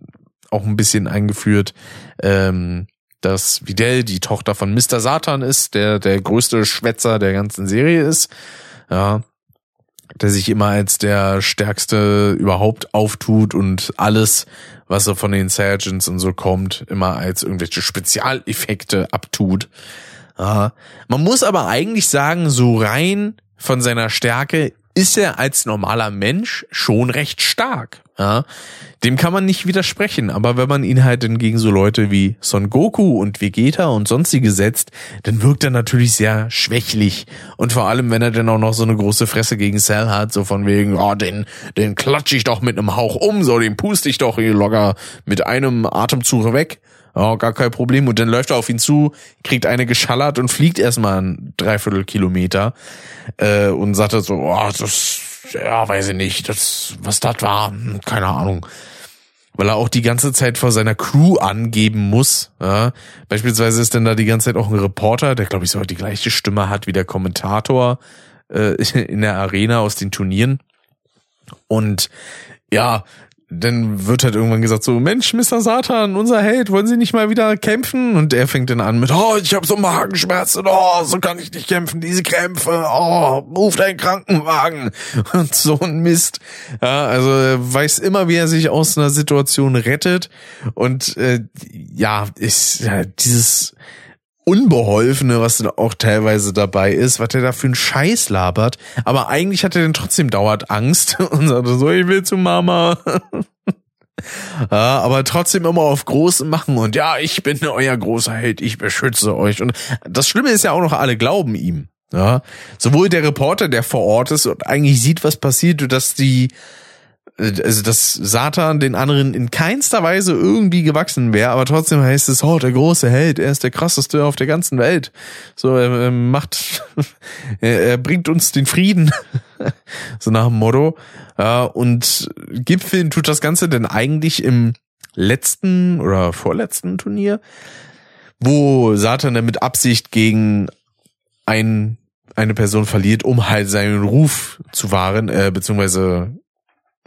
auch ein bisschen eingeführt, ähm, dass Videl die Tochter von Mr. Satan ist, der der größte Schwätzer der ganzen Serie ist. Ja, der sich immer als der stärkste überhaupt auftut und alles, was so von den Sergeants und so kommt, immer als irgendwelche Spezialeffekte abtut. Man muss aber eigentlich sagen, so rein von seiner Stärke ist er als normaler Mensch schon recht stark. Ja, dem kann man nicht widersprechen, aber wenn man ihn halt dann gegen so Leute wie Son Goku und Vegeta und sonstige setzt, dann wirkt er natürlich sehr schwächlich und vor allem, wenn er dann auch noch so eine große Fresse gegen Cell hat, so von wegen, oh, den, den klatsch ich doch mit einem Hauch um, so den puste ich doch locker mit einem Atemzug weg. Oh, gar kein Problem. Und dann läuft er auf ihn zu, kriegt eine geschallert und fliegt erstmal ein Dreiviertel Kilometer äh, und sagt so, oh, das ja, weiß ich nicht, das, was das war, hm, keine Ahnung. Weil er auch die ganze Zeit vor seiner Crew angeben muss. Ja. Beispielsweise ist dann da die ganze Zeit auch ein Reporter, der glaube ich sogar die gleiche Stimme hat wie der Kommentator äh, in der Arena aus den Turnieren. Und ja, dann wird halt irgendwann gesagt so, Mensch, Mr. Satan, unser Held, wollen Sie nicht mal wieder kämpfen? Und er fängt dann an mit, oh, ich habe so Magenschmerzen, oh, so kann ich nicht kämpfen, diese Krämpfe, oh, ruft einen Krankenwagen und so ein Mist. Ja, also er weiß immer, wie er sich aus einer Situation rettet und äh, ja, ist ja, dieses Unbeholfene, was auch teilweise dabei ist, was er da für einen Scheiß labert. Aber eigentlich hat er dann trotzdem dauert Angst und sagt so, ich will zu Mama. ja, aber trotzdem immer auf Großen machen und ja, ich bin euer großer Held, ich beschütze euch. Und das Schlimme ist ja auch noch, alle glauben ihm. Ja, sowohl der Reporter, der vor Ort ist und eigentlich sieht, was passiert, dass die also dass Satan den anderen in keinster Weise irgendwie gewachsen wäre, aber trotzdem heißt es, oh, der große Held, er ist der krasseste auf der ganzen Welt. So, er, macht, er, bringt uns den Frieden. so nach dem Motto. Und Gipfeln tut das Ganze denn eigentlich im letzten oder vorletzten Turnier, wo Satan dann mit Absicht gegen ein, eine Person verliert, um halt seinen Ruf zu wahren, äh, beziehungsweise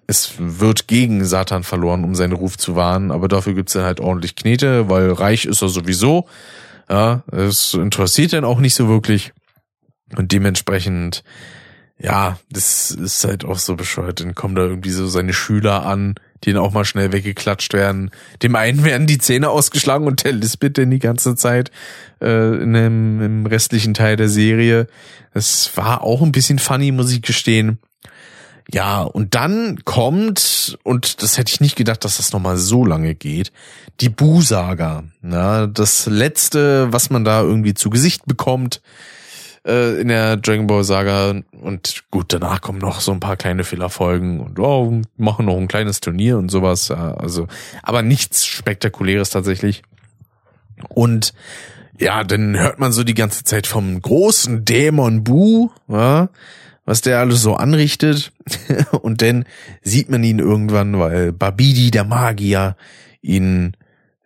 es wird gegen Satan verloren, um seinen Ruf zu wahren, aber dafür gibt's dann halt ordentlich Knete, weil reich ist er sowieso. Ja, es interessiert dann auch nicht so wirklich. Und dementsprechend, ja, das ist halt auch so bescheuert. Dann kommen da irgendwie so seine Schüler an, die dann auch mal schnell weggeklatscht werden. Dem einen werden die Zähne ausgeschlagen und der Lisbeth denn die ganze Zeit äh, in dem, im restlichen Teil der Serie. Es war auch ein bisschen funny, muss ich gestehen. Ja, und dann kommt, und das hätte ich nicht gedacht, dass das nochmal so lange geht, die Bu-Saga. Ja, das letzte, was man da irgendwie zu Gesicht bekommt äh, in der Dragon Ball Saga. Und gut, danach kommen noch so ein paar kleine Fehlerfolgen und oh, machen noch ein kleines Turnier und sowas. Also, aber nichts Spektakuläres tatsächlich. Und ja, dann hört man so die ganze Zeit vom großen Dämon Bu, ja, was der alles so anrichtet. und dann sieht man ihn irgendwann, weil Babidi, der Magier, ihn,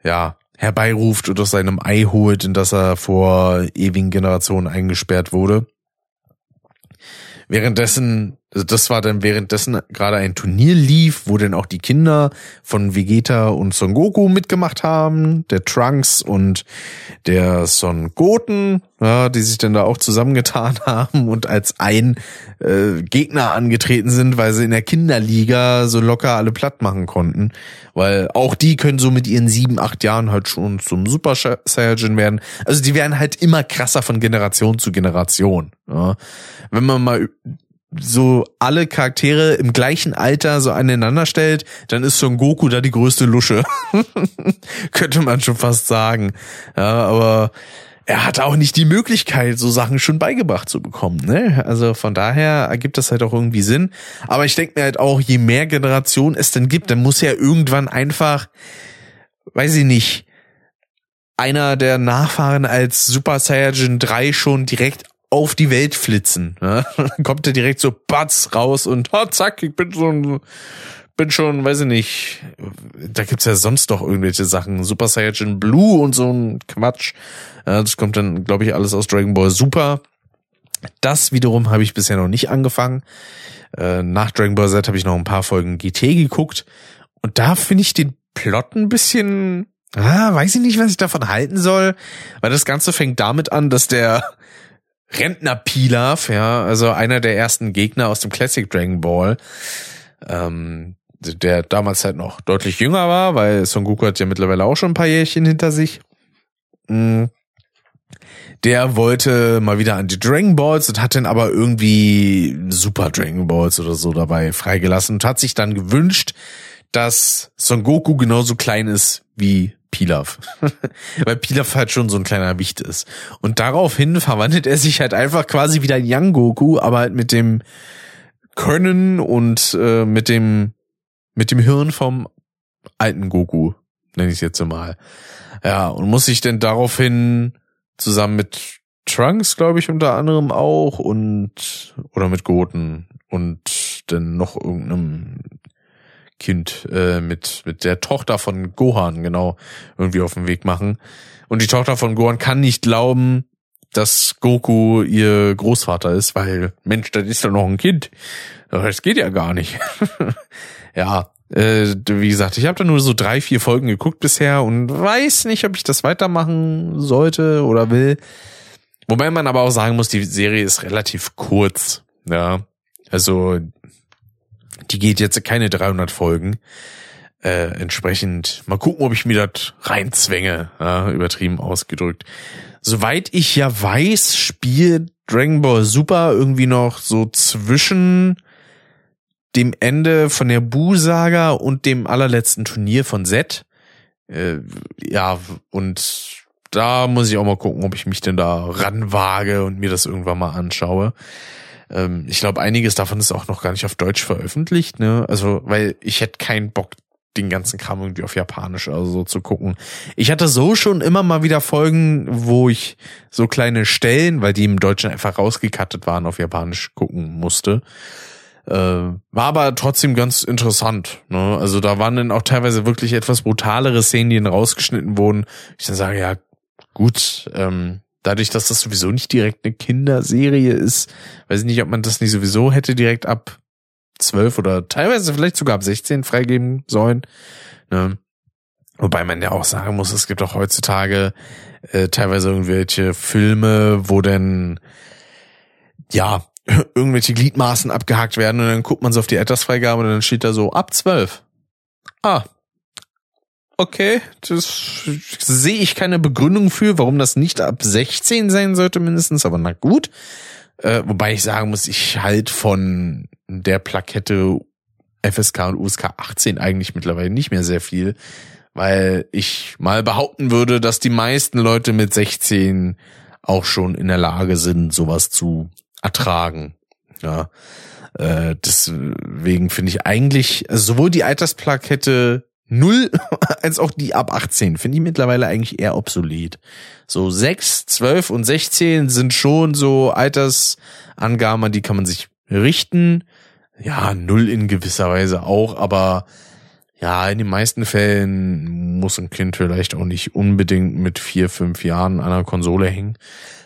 ja, herbeiruft und aus seinem Ei holt, in das er vor ewigen Generationen eingesperrt wurde. Währenddessen also das war dann währenddessen gerade ein Turnier lief, wo dann auch die Kinder von Vegeta und Son Goku mitgemacht haben, der Trunks und der Son Goten, ja, die sich dann da auch zusammengetan haben und als ein äh, Gegner angetreten sind, weil sie in der Kinderliga so locker alle platt machen konnten. Weil auch die können so mit ihren sieben, acht Jahren halt schon zum Super Saiyajin werden. Also die werden halt immer krasser von Generation zu Generation. Ja. Wenn man mal so alle Charaktere im gleichen Alter so aneinander stellt, dann ist Son Goku da die größte Lusche. Könnte man schon fast sagen. Ja, aber er hat auch nicht die Möglichkeit, so Sachen schon beigebracht zu bekommen. Ne? Also von daher ergibt das halt auch irgendwie Sinn. Aber ich denke mir halt auch, je mehr Generationen es denn gibt, dann muss ja irgendwann einfach, weiß ich nicht, einer der Nachfahren als Super Saiyajin 3 schon direkt auf die Welt flitzen. Ne? Dann kommt er direkt so batz raus und oh, zack, ich bin schon, bin schon, weiß ich nicht, da gibt's ja sonst doch irgendwelche Sachen. Super Saiyajin Blue und so ein Quatsch. Das kommt dann, glaube ich, alles aus Dragon Ball Super. Das wiederum habe ich bisher noch nicht angefangen. Äh, nach Dragon Ball Z habe ich noch ein paar Folgen GT geguckt. Und da finde ich den Plot ein bisschen, ah, weiß ich nicht, was ich davon halten soll. Weil das Ganze fängt damit an, dass der Rentner Pilaf, ja, also einer der ersten Gegner aus dem Classic Dragon Ball, ähm, der damals halt noch deutlich jünger war, weil Son Goku hat ja mittlerweile auch schon ein paar Jährchen hinter sich. Mm. Der wollte mal wieder an die Dragon Balls und hat dann aber irgendwie Super Dragon Balls oder so dabei freigelassen und hat sich dann gewünscht, dass Son Goku genauso klein ist wie Pilaf. Weil Pilaf halt schon so ein kleiner Wicht ist. Und daraufhin verwandelt er sich halt einfach quasi wieder in Yang Goku, aber halt mit dem Können und äh, mit dem mit dem Hirn vom alten Goku, nenne ich es jetzt mal. Ja, und muss sich denn daraufhin zusammen mit Trunks, glaube ich, unter anderem auch und oder mit Goten und dann noch irgendeinem Kind äh, mit mit der Tochter von Gohan genau irgendwie auf den Weg machen. Und die Tochter von Gohan kann nicht glauben, dass Goku ihr Großvater ist, weil Mensch, das ist doch noch ein Kind. Das geht ja gar nicht. ja, äh, wie gesagt, ich habe da nur so drei, vier Folgen geguckt bisher und weiß nicht, ob ich das weitermachen sollte oder will. Wobei man aber auch sagen muss, die Serie ist relativ kurz. Ja, also die geht jetzt keine 300 Folgen. Äh, entsprechend mal gucken, ob ich mir das reinzwänge, ja, übertrieben ausgedrückt. Soweit ich ja weiß, spielt Dragon Ball Super irgendwie noch so zwischen dem Ende von der Bu-Saga und dem allerletzten Turnier von Z. Äh, ja, und da muss ich auch mal gucken, ob ich mich denn da ranwage und mir das irgendwann mal anschaue. Ähm, ich glaube, einiges davon ist auch noch gar nicht auf Deutsch veröffentlicht, ne? Also, weil ich hätte keinen Bock, den ganzen Kram irgendwie auf Japanisch also so zu gucken. Ich hatte so schon immer mal wieder Folgen, wo ich so kleine Stellen, weil die im Deutschen einfach rausgekattet waren, auf Japanisch gucken musste. Äh, war aber trotzdem ganz interessant. Ne? Also da waren dann auch teilweise wirklich etwas brutalere Szenen, die dann rausgeschnitten wurden. Ich dann sage, ja, gut, ähm, dadurch, dass das sowieso nicht direkt eine Kinderserie ist, weiß ich nicht, ob man das nicht sowieso hätte direkt ab zwölf oder teilweise vielleicht sogar ab 16 freigeben sollen. Ne? Wobei man ja auch sagen muss, es gibt auch heutzutage äh, teilweise irgendwelche Filme, wo denn ja irgendwelche Gliedmaßen abgehakt werden und dann guckt man so auf die Altersfreigabe und dann steht da so ab zwölf. Ah. Okay, das sehe ich keine Begründung für, warum das nicht ab 16 sein sollte mindestens, aber na gut. Äh, wobei ich sagen muss, ich halt von der Plakette FSK und USK 18 eigentlich mittlerweile nicht mehr sehr viel, weil ich mal behaupten würde, dass die meisten Leute mit 16 auch schon in der Lage sind, sowas zu ertragen. Ja, äh, deswegen finde ich eigentlich sowohl die Altersplakette 0 als auch die ab 18 finde ich mittlerweile eigentlich eher obsolet. So 6, 12 und 16 sind schon so Altersangaben, an die kann man sich richten ja, null in gewisser Weise auch, aber ja, in den meisten Fällen muss ein Kind vielleicht auch nicht unbedingt mit vier, fünf Jahren an einer Konsole hängen.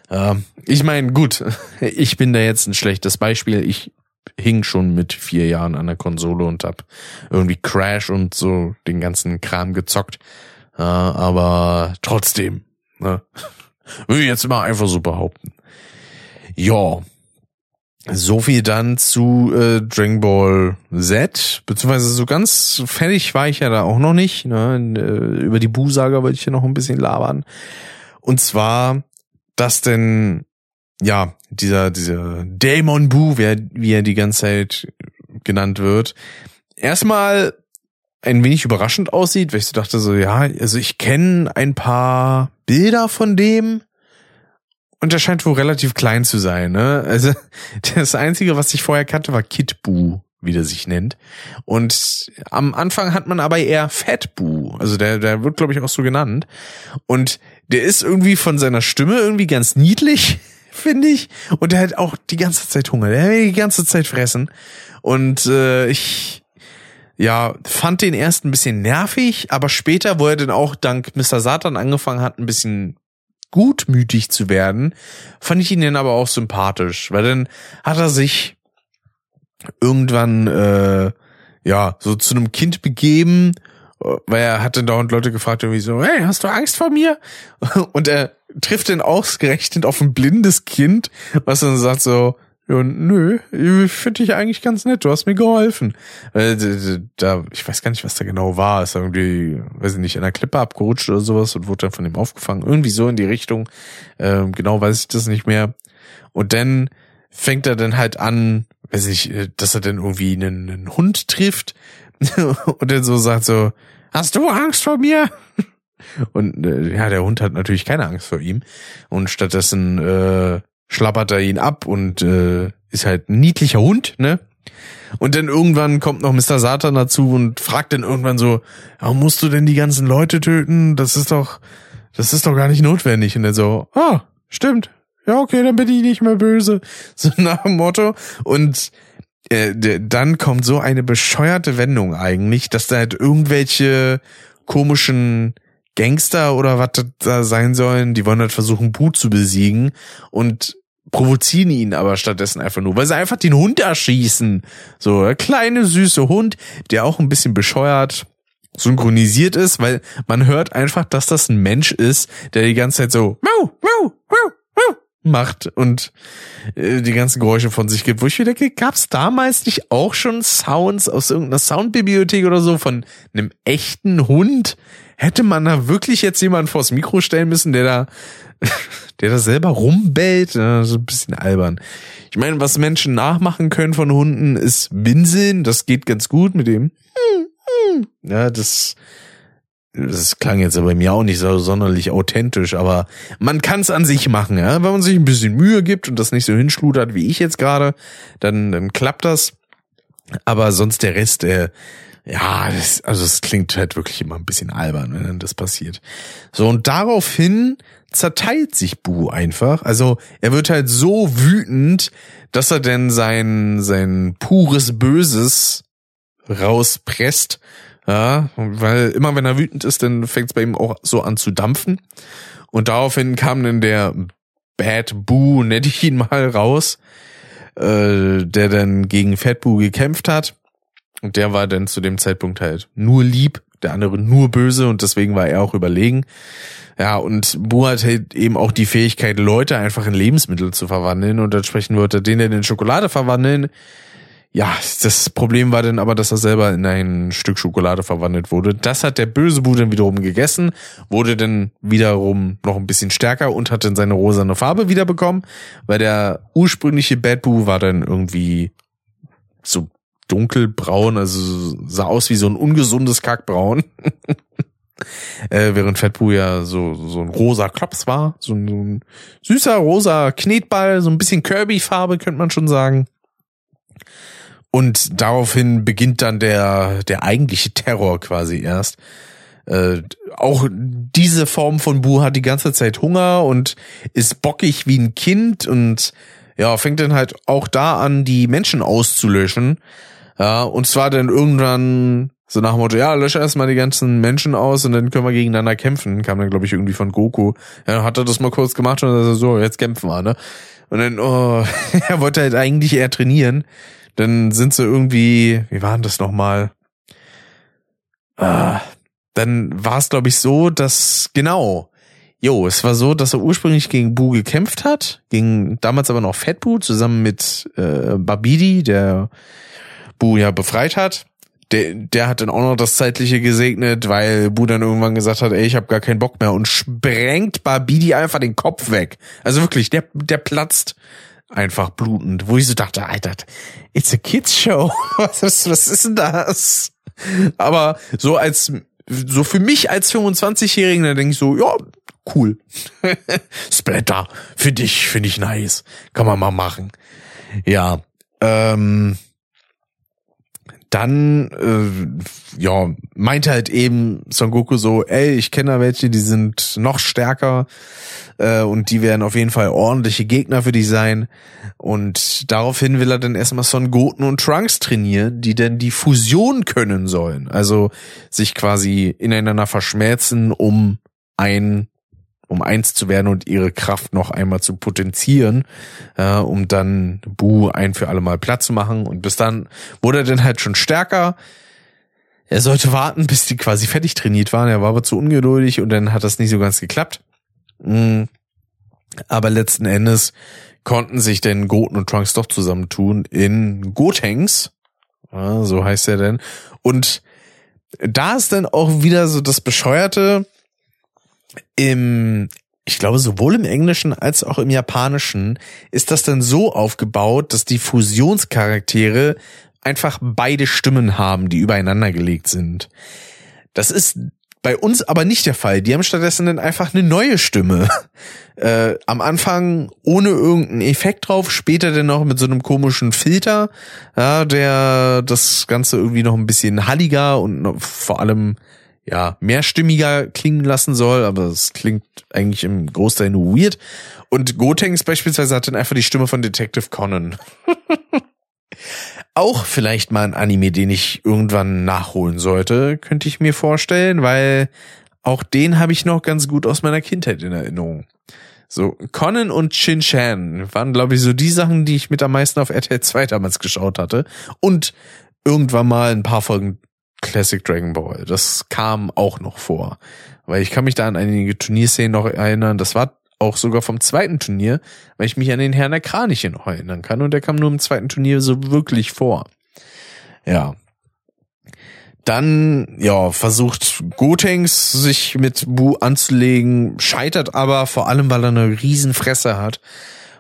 Äh, ich meine, gut, ich bin da jetzt ein schlechtes Beispiel. Ich hing schon mit vier Jahren an der Konsole und hab irgendwie Crash und so den ganzen Kram gezockt. Äh, aber trotzdem, ne? Will ich jetzt mal einfach so behaupten. Ja, so viel dann zu äh, Dragon Ball Z, beziehungsweise so ganz fertig war ich ja da auch noch nicht. Ne? Äh, über die Bu-Saga wollte ich ja noch ein bisschen labern. Und zwar, dass denn, ja, dieser, dieser Dämon Bu, wie er, wie er die ganze Zeit genannt wird, erstmal ein wenig überraschend aussieht, weil ich so dachte so, ja, also ich kenne ein paar Bilder von dem, und der scheint wohl relativ klein zu sein, ne? Also das Einzige, was ich vorher kannte, war Kid Buu, wie der sich nennt. Und am Anfang hat man aber eher Fat Buu. Also der, der wird, glaube ich, auch so genannt. Und der ist irgendwie von seiner Stimme irgendwie ganz niedlich, finde ich. Und der hat auch die ganze Zeit Hunger. Der will die ganze Zeit fressen. Und äh, ich ja, fand den erst ein bisschen nervig, aber später, wo er dann auch dank Mr. Satan angefangen hat, ein bisschen gutmütig zu werden, fand ich ihn dann aber auch sympathisch, weil dann hat er sich irgendwann äh, ja so zu einem Kind begeben, weil er hatte dauernd Leute gefragt irgendwie so, hey, hast du Angst vor mir? Und er trifft dann ausgerechnet auf ein blindes Kind, was dann sagt so, ja, nö, ich finde dich eigentlich ganz nett, du hast mir geholfen. Da, ich weiß gar nicht, was da genau war. Ist irgendwie, weiß ich nicht, an der Klippe abgerutscht oder sowas und wurde dann von ihm aufgefangen. Irgendwie so in die Richtung. Ähm, genau weiß ich das nicht mehr. Und dann fängt er dann halt an, weiß ich, äh, dass er dann irgendwie einen, einen Hund trifft und dann so sagt so, hast du Angst vor mir? Und äh, ja, der Hund hat natürlich keine Angst vor ihm. Und stattdessen äh, schlappert er ihn ab und äh, ist halt ein niedlicher Hund, ne? Und dann irgendwann kommt noch Mr. Satan dazu und fragt dann irgendwann so, warum musst du denn die ganzen Leute töten? Das ist doch, das ist doch gar nicht notwendig. Und er so, ah, stimmt. Ja, okay, dann bin ich nicht mehr böse. So nach dem Motto. Und äh, dann kommt so eine bescheuerte Wendung eigentlich, dass da halt irgendwelche komischen Gangster oder was das da sein sollen, die wollen halt versuchen, Bu zu besiegen und provozieren ihn aber stattdessen einfach nur, weil sie einfach den Hund erschießen. So, der kleine süße Hund, der auch ein bisschen bescheuert synchronisiert ist, weil man hört einfach, dass das ein Mensch ist, der die ganze Zeit so mau, mau, mau, mau, macht und äh, die ganzen Geräusche von sich gibt, wo ich wieder denke, gab's damals nicht auch schon Sounds aus irgendeiner Soundbibliothek oder so von einem echten Hund? Hätte man da wirklich jetzt jemanden vors Mikro stellen müssen, der da, der da selber rumbellt? So ein bisschen albern. Ich meine, was Menschen nachmachen können von Hunden, ist Winseln. Das geht ganz gut mit dem. Ja, das das klang jetzt aber mir auch nicht so sonderlich authentisch, aber man kann es an sich machen, ja. Wenn man sich ein bisschen Mühe gibt und das nicht so hinschludert wie ich jetzt gerade, dann, dann klappt das. Aber sonst der Rest, äh, ja, das, also es klingt halt wirklich immer ein bisschen albern, wenn dann das passiert. So, und daraufhin zerteilt sich Bu einfach. Also er wird halt so wütend, dass er denn sein, sein pures Böses rauspresst ja, weil immer wenn er wütend ist, dann fängt es bei ihm auch so an zu dampfen. Und daraufhin kam dann der Bad Boo, nenne ich ihn mal, raus, äh, der dann gegen Fat Boo gekämpft hat. Und der war dann zu dem Zeitpunkt halt nur lieb, der andere nur böse und deswegen war er auch überlegen. Ja, und Bu hat halt eben auch die Fähigkeit, Leute einfach in Lebensmittel zu verwandeln und entsprechend wird er den in Schokolade verwandeln, ja, das Problem war dann aber, dass er selber in ein Stück Schokolade verwandelt wurde. Das hat der böse Bu dann wiederum gegessen, wurde dann wiederum noch ein bisschen stärker und hat dann seine rosane Farbe wiederbekommen, weil der ursprüngliche Bad Boo war dann irgendwie so dunkelbraun, also sah aus wie so ein ungesundes Kackbraun. äh, während Boo ja so, so ein rosa Klops war, so ein, so ein süßer rosa Knetball, so ein bisschen Kirby-Farbe, könnte man schon sagen. Und daraufhin beginnt dann der, der eigentliche Terror quasi erst. Äh, auch diese Form von Bu hat die ganze Zeit Hunger und ist bockig wie ein Kind und ja, fängt dann halt auch da an, die Menschen auszulöschen. Ja, und zwar dann irgendwann so nach dem Motto, ja, lösche erstmal die ganzen Menschen aus und dann können wir gegeneinander kämpfen. Kam dann, glaube ich, irgendwie von Goku. Ja, hat er das mal kurz gemacht und dann so, jetzt kämpfen wir, ne? Und dann, oh, er wollte halt eigentlich eher trainieren. Dann sind sie irgendwie, wie waren das nochmal? Ah, dann war es, glaube ich, so, dass, genau, jo, es war so, dass er ursprünglich gegen Bu gekämpft hat, gegen damals aber noch Fat Bu zusammen mit äh, Babidi, der Bu ja befreit hat. Der, der hat dann auch noch das Zeitliche gesegnet, weil Bu dann irgendwann gesagt hat, ey, ich habe gar keinen Bock mehr und sprengt Babidi einfach den Kopf weg. Also wirklich, der, der platzt einfach blutend, wo ich so dachte, Alter, it's a kids show. Was ist, was ist denn das? Aber so als, so für mich als 25-Jährigen, da denke ich so, ja, cool. Splatter, für dich finde ich nice. Kann man mal machen. Ja, ähm, dann äh, ja meinte halt eben Son Goku so, ey, ich kenne da welche, die sind noch stärker äh, und die werden auf jeden Fall ordentliche Gegner für dich sein. Und daraufhin will er dann erstmal Son Goten und Trunks trainieren, die dann die Fusion können sollen, also sich quasi ineinander verschmelzen, um ein um eins zu werden und ihre Kraft noch einmal zu potenzieren, äh, um dann Bu ein für alle Mal platt zu machen. Und bis dann wurde er dann halt schon stärker. Er sollte warten, bis die quasi fertig trainiert waren. Er war aber zu ungeduldig und dann hat das nicht so ganz geklappt. Mhm. Aber letzten Endes konnten sich denn Goten und Trunks doch zusammentun in Gotenks. Ja, so heißt er denn. Und da ist dann auch wieder so das Bescheuerte, im, ich glaube, sowohl im Englischen als auch im Japanischen ist das dann so aufgebaut, dass die Fusionscharaktere einfach beide Stimmen haben, die übereinander gelegt sind. Das ist bei uns aber nicht der Fall. Die haben stattdessen dann einfach eine neue Stimme. Äh, am Anfang ohne irgendeinen Effekt drauf, später dann noch mit so einem komischen Filter, ja, der das Ganze irgendwie noch ein bisschen halliger und vor allem ja, mehrstimmiger klingen lassen soll, aber es klingt eigentlich im Großteil nur weird. Und Gotenks beispielsweise hat dann einfach die Stimme von Detective Conan. Auch vielleicht mal ein Anime, den ich irgendwann nachholen sollte, könnte ich mir vorstellen, weil auch den habe ich noch ganz gut aus meiner Kindheit in Erinnerung. So, Conan und Shin Chan waren, glaube ich, so die Sachen, die ich mit am meisten auf RTL 2 damals geschaut hatte. Und irgendwann mal ein paar Folgen Classic Dragon Ball. Das kam auch noch vor. Weil ich kann mich da an einige Turnierszenen noch erinnern. Das war auch sogar vom zweiten Turnier, weil ich mich an den Herrn der Kraniche noch erinnern kann und der kam nur im zweiten Turnier so wirklich vor. Ja. Dann, ja, versucht Gotenks sich mit Bu anzulegen, scheitert aber vor allem, weil er eine Riesenfresse hat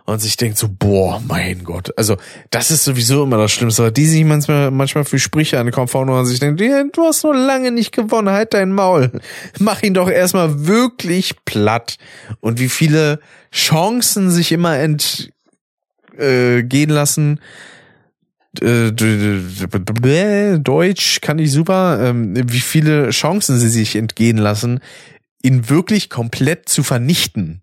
und sich denkt so, boah, mein Gott. Also, das ist sowieso immer das Schlimmste, weil die sich manchmal, manchmal für Sprüche an den Kopf hauen und sich denkt, du hast nur lange nicht gewonnen, halt dein Maul. Mach ihn doch erstmal wirklich platt. Und wie viele Chancen sich immer entgehen äh, lassen, äh, Deutsch kann ich super, ähm, wie viele Chancen sie sich entgehen lassen, ihn wirklich komplett zu vernichten.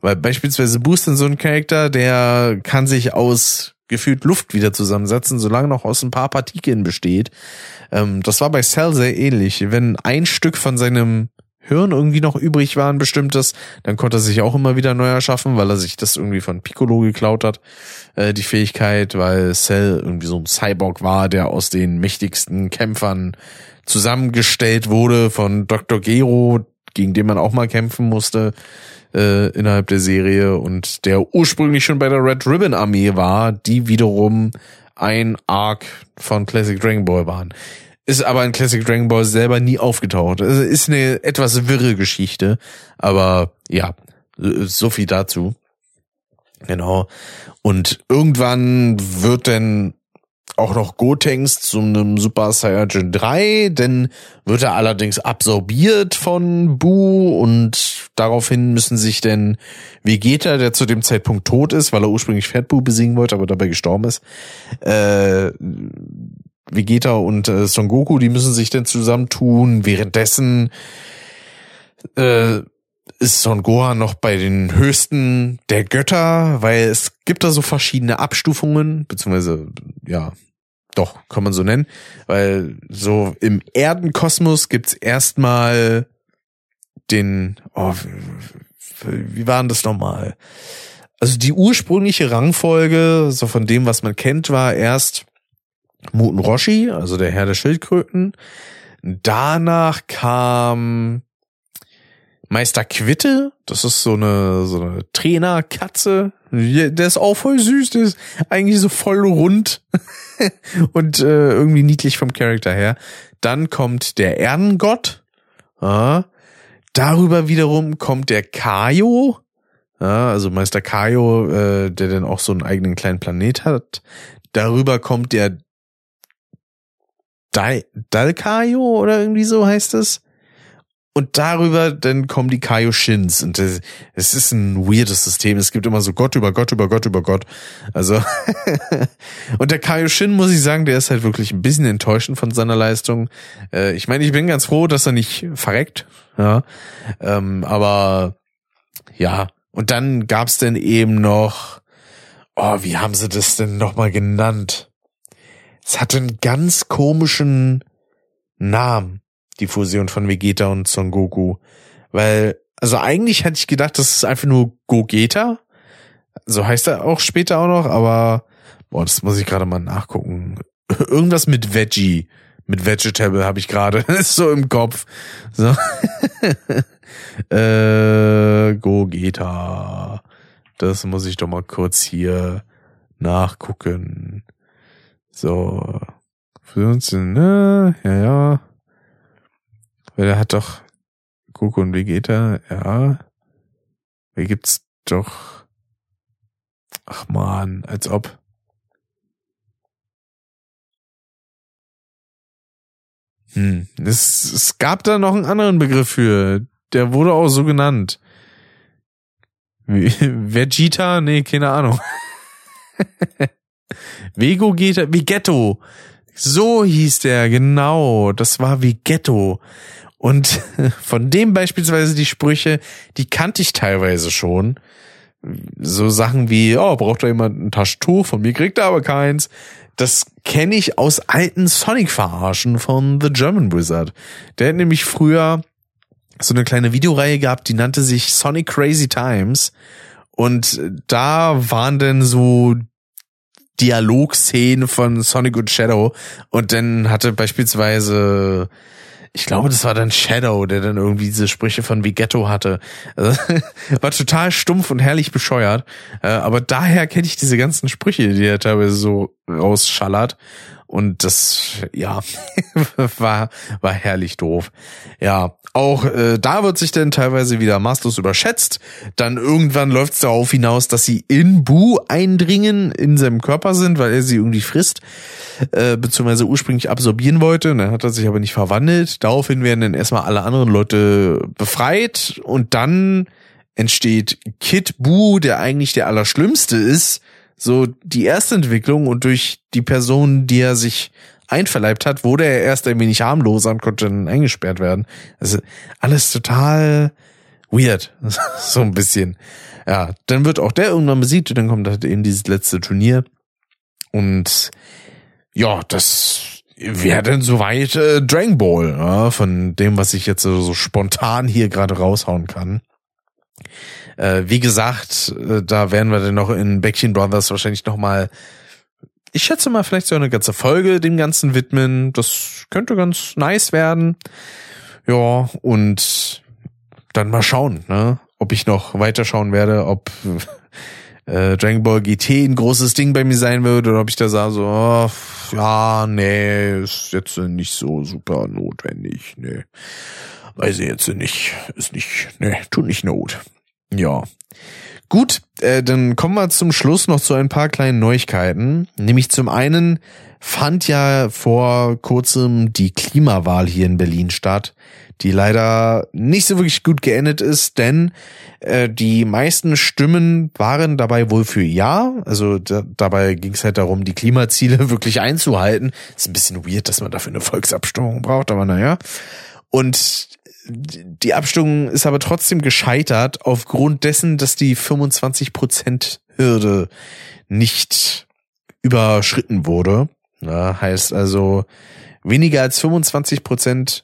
Weil beispielsweise Boost so ein Charakter, der kann sich aus gefühlt Luft wieder zusammensetzen, solange noch aus ein paar Partikeln besteht. Ähm, das war bei Cell sehr ähnlich. Wenn ein Stück von seinem Hirn irgendwie noch übrig war, ein bestimmtes, dann konnte er sich auch immer wieder neu erschaffen, weil er sich das irgendwie von Piccolo geklaut hat, äh, die Fähigkeit, weil Cell irgendwie so ein Cyborg war, der aus den mächtigsten Kämpfern zusammengestellt wurde von Dr. Gero, gegen den man auch mal kämpfen musste äh, innerhalb der Serie und der ursprünglich schon bei der Red Ribbon Armee war, die wiederum ein Arc von Classic Dragon Ball waren. Ist aber in Classic Dragon Ball selber nie aufgetaucht. Also ist eine etwas wirre Geschichte, aber ja, so viel dazu. Genau. Und irgendwann wird dann auch noch Gotenks zu einem Super Saiyajin 3, denn wird er allerdings absorbiert von Bu und daraufhin müssen sich denn Vegeta, der zu dem Zeitpunkt tot ist, weil er ursprünglich Fat Bu besiegen wollte, aber dabei gestorben ist, äh, Vegeta und äh, Son Goku, die müssen sich denn zusammentun. Währenddessen äh, ist Son Gohan noch bei den höchsten der Götter, weil es gibt da so verschiedene Abstufungen, beziehungsweise, ja, doch, kann man so nennen, weil so im Erdenkosmos gibt's erstmal den, oh, wie war denn das nochmal? Also die ursprüngliche Rangfolge, so von dem, was man kennt, war erst Muten Roshi, also der Herr der Schildkröten. Danach kam Meister Quitte, das ist so eine, so eine Trainerkatze. Der ist auch voll süß, der ist eigentlich so voll rund und äh, irgendwie niedlich vom Charakter her. Dann kommt der Erdengott. Ja. Darüber wiederum kommt der Kaio. Ja, also Meister Kaio, äh, der dann auch so einen eigenen kleinen Planet hat. Darüber kommt der Dal Dalkaio oder irgendwie so heißt es. Und darüber dann kommen die Kaioshins. Und es ist ein weirdes System. Es gibt immer so Gott über Gott über Gott über Gott. Also und der Kaioshin muss ich sagen, der ist halt wirklich ein bisschen enttäuschend von seiner Leistung. Äh, ich meine, ich bin ganz froh, dass er nicht verreckt. Ja, ähm, aber ja. Und dann gab's dann eben noch, oh, wie haben sie das denn nochmal genannt? Es hatte einen ganz komischen Namen die Fusion von Vegeta und Son Goku. Weil, also eigentlich hätte ich gedacht, das ist einfach nur Gogeta. So heißt er auch später auch noch, aber boah, das muss ich gerade mal nachgucken. Irgendwas mit Veggie. Mit Vegetable habe ich gerade. ist so im Kopf. So. äh, Gogeta. Das muss ich doch mal kurz hier nachgucken. So. 15, ne? Ja, ja. Weil er hat doch Goku und Vegeta, ja. Da gibt's doch. Ach man, als ob. Hm, es, es gab da noch einen anderen Begriff für. Der wurde auch so genannt. Vegeta? Nee, keine Ahnung. Vego geht, Vegetto. So hieß der, genau. Das war Vegetto. Und von dem beispielsweise die Sprüche, die kannte ich teilweise schon. So Sachen wie, oh, braucht da jemand ein Taschentuch? Von mir kriegt er aber keins. Das kenne ich aus alten Sonic-Verarschen von The German Wizard. Der hat nämlich früher so eine kleine Videoreihe gehabt, die nannte sich Sonic Crazy Times. Und da waren dann so Dialogszenen von Sonic und Shadow. Und dann hatte beispielsweise ich glaube, das war dann Shadow, der dann irgendwie diese Sprüche von Vigetto hatte. Also, war total stumpf und herrlich bescheuert. Äh, aber daher kenne ich diese ganzen Sprüche, die er teilweise so rausschallert. Und das, ja, war, war herrlich doof. Ja, auch äh, da wird sich dann teilweise wieder maßlos überschätzt. Dann irgendwann läuft es darauf hinaus, dass sie in Bu eindringen, in seinem Körper sind, weil er sie irgendwie frisst, äh, beziehungsweise ursprünglich absorbieren wollte. Und dann hat er sich aber nicht verwandelt. Daraufhin werden dann erstmal alle anderen Leute befreit und dann entsteht Kid Bu, der eigentlich der Allerschlimmste ist, so die erste Entwicklung und durch die Person, die er sich einverleibt hat, wurde er erst ein wenig harmloser und konnte dann eingesperrt werden. Also alles total weird. so ein bisschen. Ja, dann wird auch der irgendwann besiegt und dann kommt halt eben dieses letzte Turnier. Und ja, das wäre dann soweit äh, Dragon Ball, ja, von dem, was ich jetzt so, so spontan hier gerade raushauen kann. Äh, wie gesagt, äh, da werden wir dann noch in Backchain Brothers wahrscheinlich noch mal ich schätze mal vielleicht so eine ganze Folge dem Ganzen widmen. Das könnte ganz nice werden. Ja, und dann mal schauen, ne? ob ich noch weiterschauen werde, ob äh, Dragon Ball GT ein großes Ding bei mir sein wird oder ob ich da sage so, oh, ja, nee, ist jetzt nicht so super notwendig, nee. Weiß ich jetzt nicht, ist nicht, nee, tut nicht Not. Ja. Gut, äh, dann kommen wir zum Schluss noch zu ein paar kleinen Neuigkeiten. Nämlich zum einen fand ja vor kurzem die Klimawahl hier in Berlin statt, die leider nicht so wirklich gut geendet ist, denn äh, die meisten Stimmen waren dabei wohl für Ja. Also da, dabei ging es halt darum, die Klimaziele wirklich einzuhalten. Ist ein bisschen weird, dass man dafür eine Volksabstimmung braucht, aber naja. Und die Abstimmung ist aber trotzdem gescheitert aufgrund dessen, dass die 25% Hürde nicht überschritten wurde. Ja, heißt also, weniger als 25%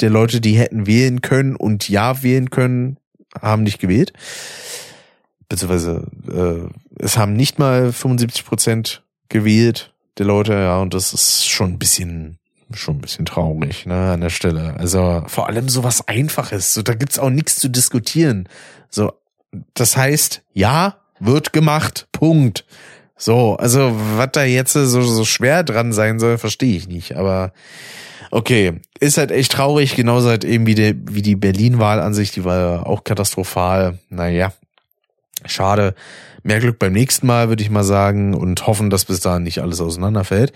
der Leute, die hätten wählen können und ja wählen können, haben nicht gewählt. Beziehungsweise äh, es haben nicht mal 75% gewählt der Leute, ja, und das ist schon ein bisschen schon ein bisschen traurig, ne, an der Stelle. Also vor allem so was Einfaches. So, da gibt's auch nichts zu diskutieren. So, das heißt, ja, wird gemacht. Punkt. So, also was da jetzt so, so schwer dran sein soll, verstehe ich nicht. Aber okay, ist halt echt traurig, genauso halt eben wie die, wie die Berlin-Wahl an sich, die war auch katastrophal. Naja, schade. Mehr Glück beim nächsten Mal, würde ich mal sagen, und hoffen, dass bis dahin nicht alles auseinanderfällt.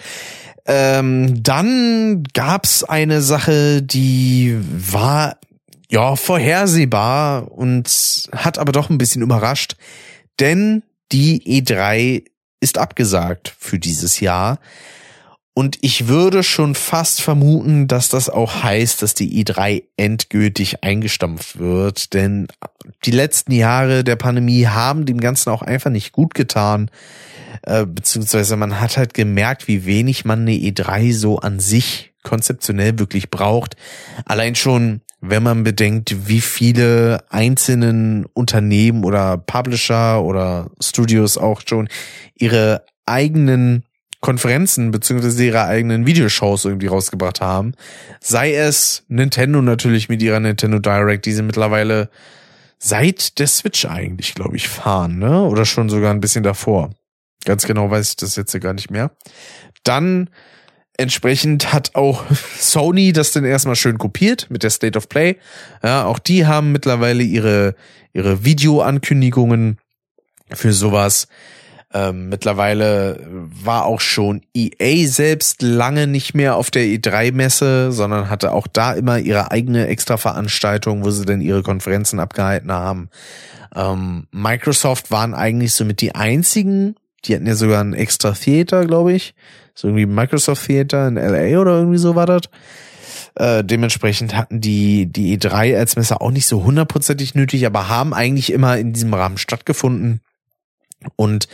Ähm, dann gab's eine Sache, die war ja vorhersehbar und hat aber doch ein bisschen überrascht, denn die E3 ist abgesagt für dieses Jahr. Und ich würde schon fast vermuten, dass das auch heißt, dass die E3 endgültig eingestampft wird. Denn die letzten Jahre der Pandemie haben dem Ganzen auch einfach nicht gut getan. Äh, beziehungsweise man hat halt gemerkt, wie wenig man eine E3 so an sich konzeptionell wirklich braucht. Allein schon, wenn man bedenkt, wie viele einzelnen Unternehmen oder Publisher oder Studios auch schon ihre eigenen Konferenzen beziehungsweise ihre eigenen Videoshows irgendwie rausgebracht haben. Sei es Nintendo natürlich mit ihrer Nintendo Direct, die sie mittlerweile seit der Switch eigentlich, glaube ich, fahren, ne? Oder schon sogar ein bisschen davor. Ganz genau weiß ich das jetzt gar nicht mehr. Dann entsprechend hat auch Sony das dann erstmal schön kopiert mit der State of Play. Ja, auch die haben mittlerweile ihre, ihre Videoankündigungen für sowas. Ähm, mittlerweile war auch schon EA selbst lange nicht mehr auf der E3-Messe, sondern hatte auch da immer ihre eigene Extra-Veranstaltung, wo sie dann ihre Konferenzen abgehalten haben. Ähm, Microsoft waren eigentlich somit die einzigen, die hatten ja sogar ein extra Theater, glaube ich. So irgendwie Microsoft Theater in LA oder irgendwie so war das. Äh, dementsprechend hatten die die E3 als Messe auch nicht so hundertprozentig nötig, aber haben eigentlich immer in diesem Rahmen stattgefunden. Und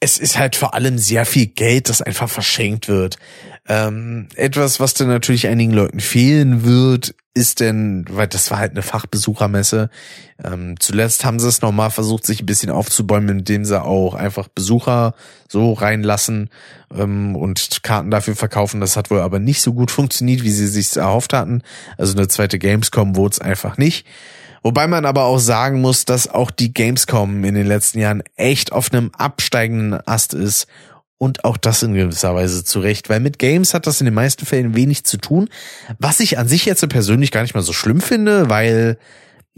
es ist halt vor allem sehr viel Geld, das einfach verschenkt wird. Ähm, etwas, was dann natürlich einigen Leuten fehlen wird, ist denn, weil das war halt eine Fachbesuchermesse. Ähm, zuletzt haben sie es nochmal versucht, sich ein bisschen aufzubäumen, indem sie auch einfach Besucher so reinlassen ähm, und Karten dafür verkaufen. Das hat wohl aber nicht so gut funktioniert, wie sie sich erhofft hatten. Also eine zweite Gamescom wurde es einfach nicht. Wobei man aber auch sagen muss, dass auch die Gamescom in den letzten Jahren echt auf einem absteigenden Ast ist. Und auch das in gewisser Weise zurecht, weil mit Games hat das in den meisten Fällen wenig zu tun, was ich an sich jetzt persönlich gar nicht mal so schlimm finde, weil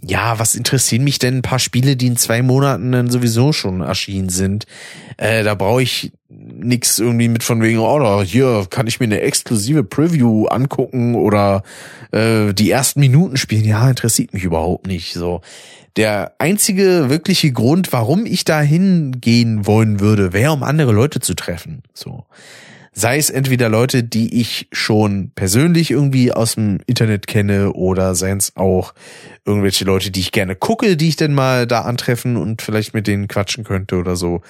ja, was interessieren mich denn ein paar Spiele, die in zwei Monaten dann sowieso schon erschienen sind? Äh, da brauche ich nix irgendwie mit von wegen, oh, hier kann ich mir eine exklusive Preview angucken oder äh, die ersten Minuten spielen. Ja, interessiert mich überhaupt nicht. So, der einzige wirkliche Grund, warum ich da hingehen wollen würde, wäre, um andere Leute zu treffen. So. Sei es entweder Leute, die ich schon persönlich irgendwie aus dem Internet kenne oder seien es auch irgendwelche Leute, die ich gerne gucke, die ich denn mal da antreffen und vielleicht mit denen quatschen könnte oder so.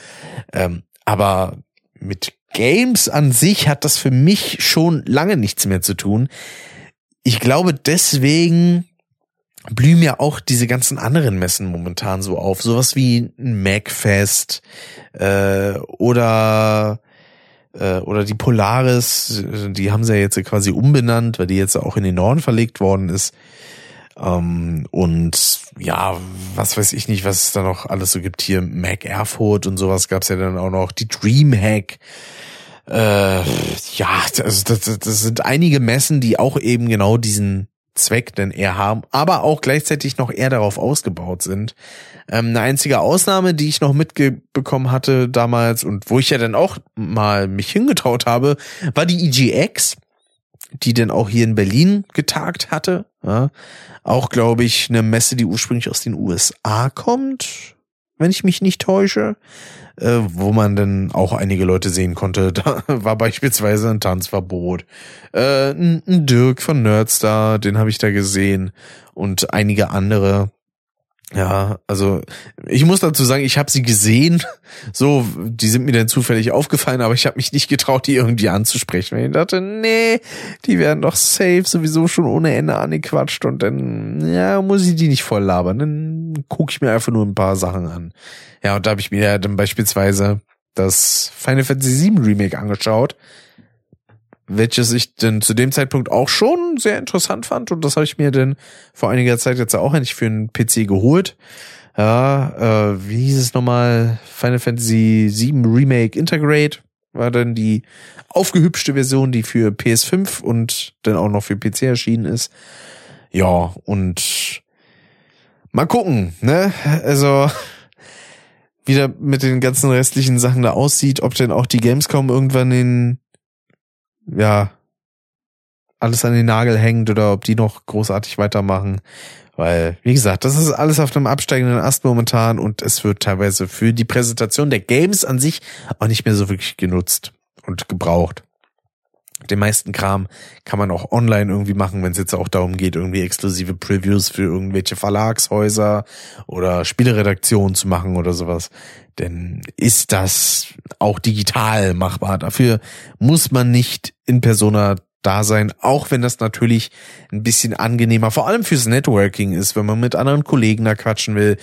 Ähm, aber mit Games an sich hat das für mich schon lange nichts mehr zu tun. Ich glaube deswegen blühen ja auch diese ganzen anderen Messen momentan so auf. Sowas wie ein Macfest äh, oder äh, oder die Polaris, die haben sie ja jetzt quasi umbenannt, weil die jetzt auch in den Norden verlegt worden ist. Ähm, und ja, was weiß ich nicht, was es da noch alles so gibt hier. Mac Erfurt und sowas gab's ja dann auch noch. Die Dreamhack. Äh, ja, also das, das sind einige Messen, die auch eben genau diesen Zweck denn eher haben, aber auch gleichzeitig noch eher darauf ausgebaut sind. Ähm, eine einzige Ausnahme, die ich noch mitbekommen hatte damals und wo ich ja dann auch mal mich hingetraut habe, war die EGX, die denn auch hier in Berlin getagt hatte. Ja, auch, glaube ich, eine Messe, die ursprünglich aus den USA kommt, wenn ich mich nicht täusche äh, wo man dann auch einige Leute sehen konnte. Da war beispielsweise ein Tanzverbot. Äh, ein, Dirk von Nerdstar, den habe ich da gesehen und einige andere. Ja, also ich muss dazu sagen, ich habe sie gesehen. So, die sind mir dann zufällig aufgefallen, aber ich habe mich nicht getraut, die irgendwie anzusprechen. Weil ich dachte, nee, die werden doch safe sowieso schon ohne Ende angequatscht und dann, ja, muss ich die nicht voll labern. Dann gucke ich mir einfach nur ein paar Sachen an. Ja, und da habe ich mir ja dann beispielsweise das Final Fantasy VII Remake angeschaut welches ich denn zu dem Zeitpunkt auch schon sehr interessant fand und das habe ich mir dann vor einiger Zeit jetzt auch endlich für einen PC geholt. Ja, äh, wie hieß es nochmal? Final Fantasy VII Remake Integrate war dann die aufgehübschte Version, die für PS5 und dann auch noch für PC erschienen ist. Ja, und mal gucken, ne? Also wieder mit den ganzen restlichen Sachen da aussieht, ob denn auch die Gamescom irgendwann in ja, alles an den Nagel hängt oder ob die noch großartig weitermachen. Weil, wie gesagt, das ist alles auf einem absteigenden Ast momentan und es wird teilweise für die Präsentation der Games an sich auch nicht mehr so wirklich genutzt und gebraucht. Den meisten Kram kann man auch online irgendwie machen, wenn es jetzt auch darum geht, irgendwie exklusive Previews für irgendwelche Verlagshäuser oder Spieleredaktionen zu machen oder sowas. Denn ist das auch digital machbar? Dafür muss man nicht in Persona da sein, auch wenn das natürlich ein bisschen angenehmer, vor allem fürs Networking ist, wenn man mit anderen Kollegen da quatschen will,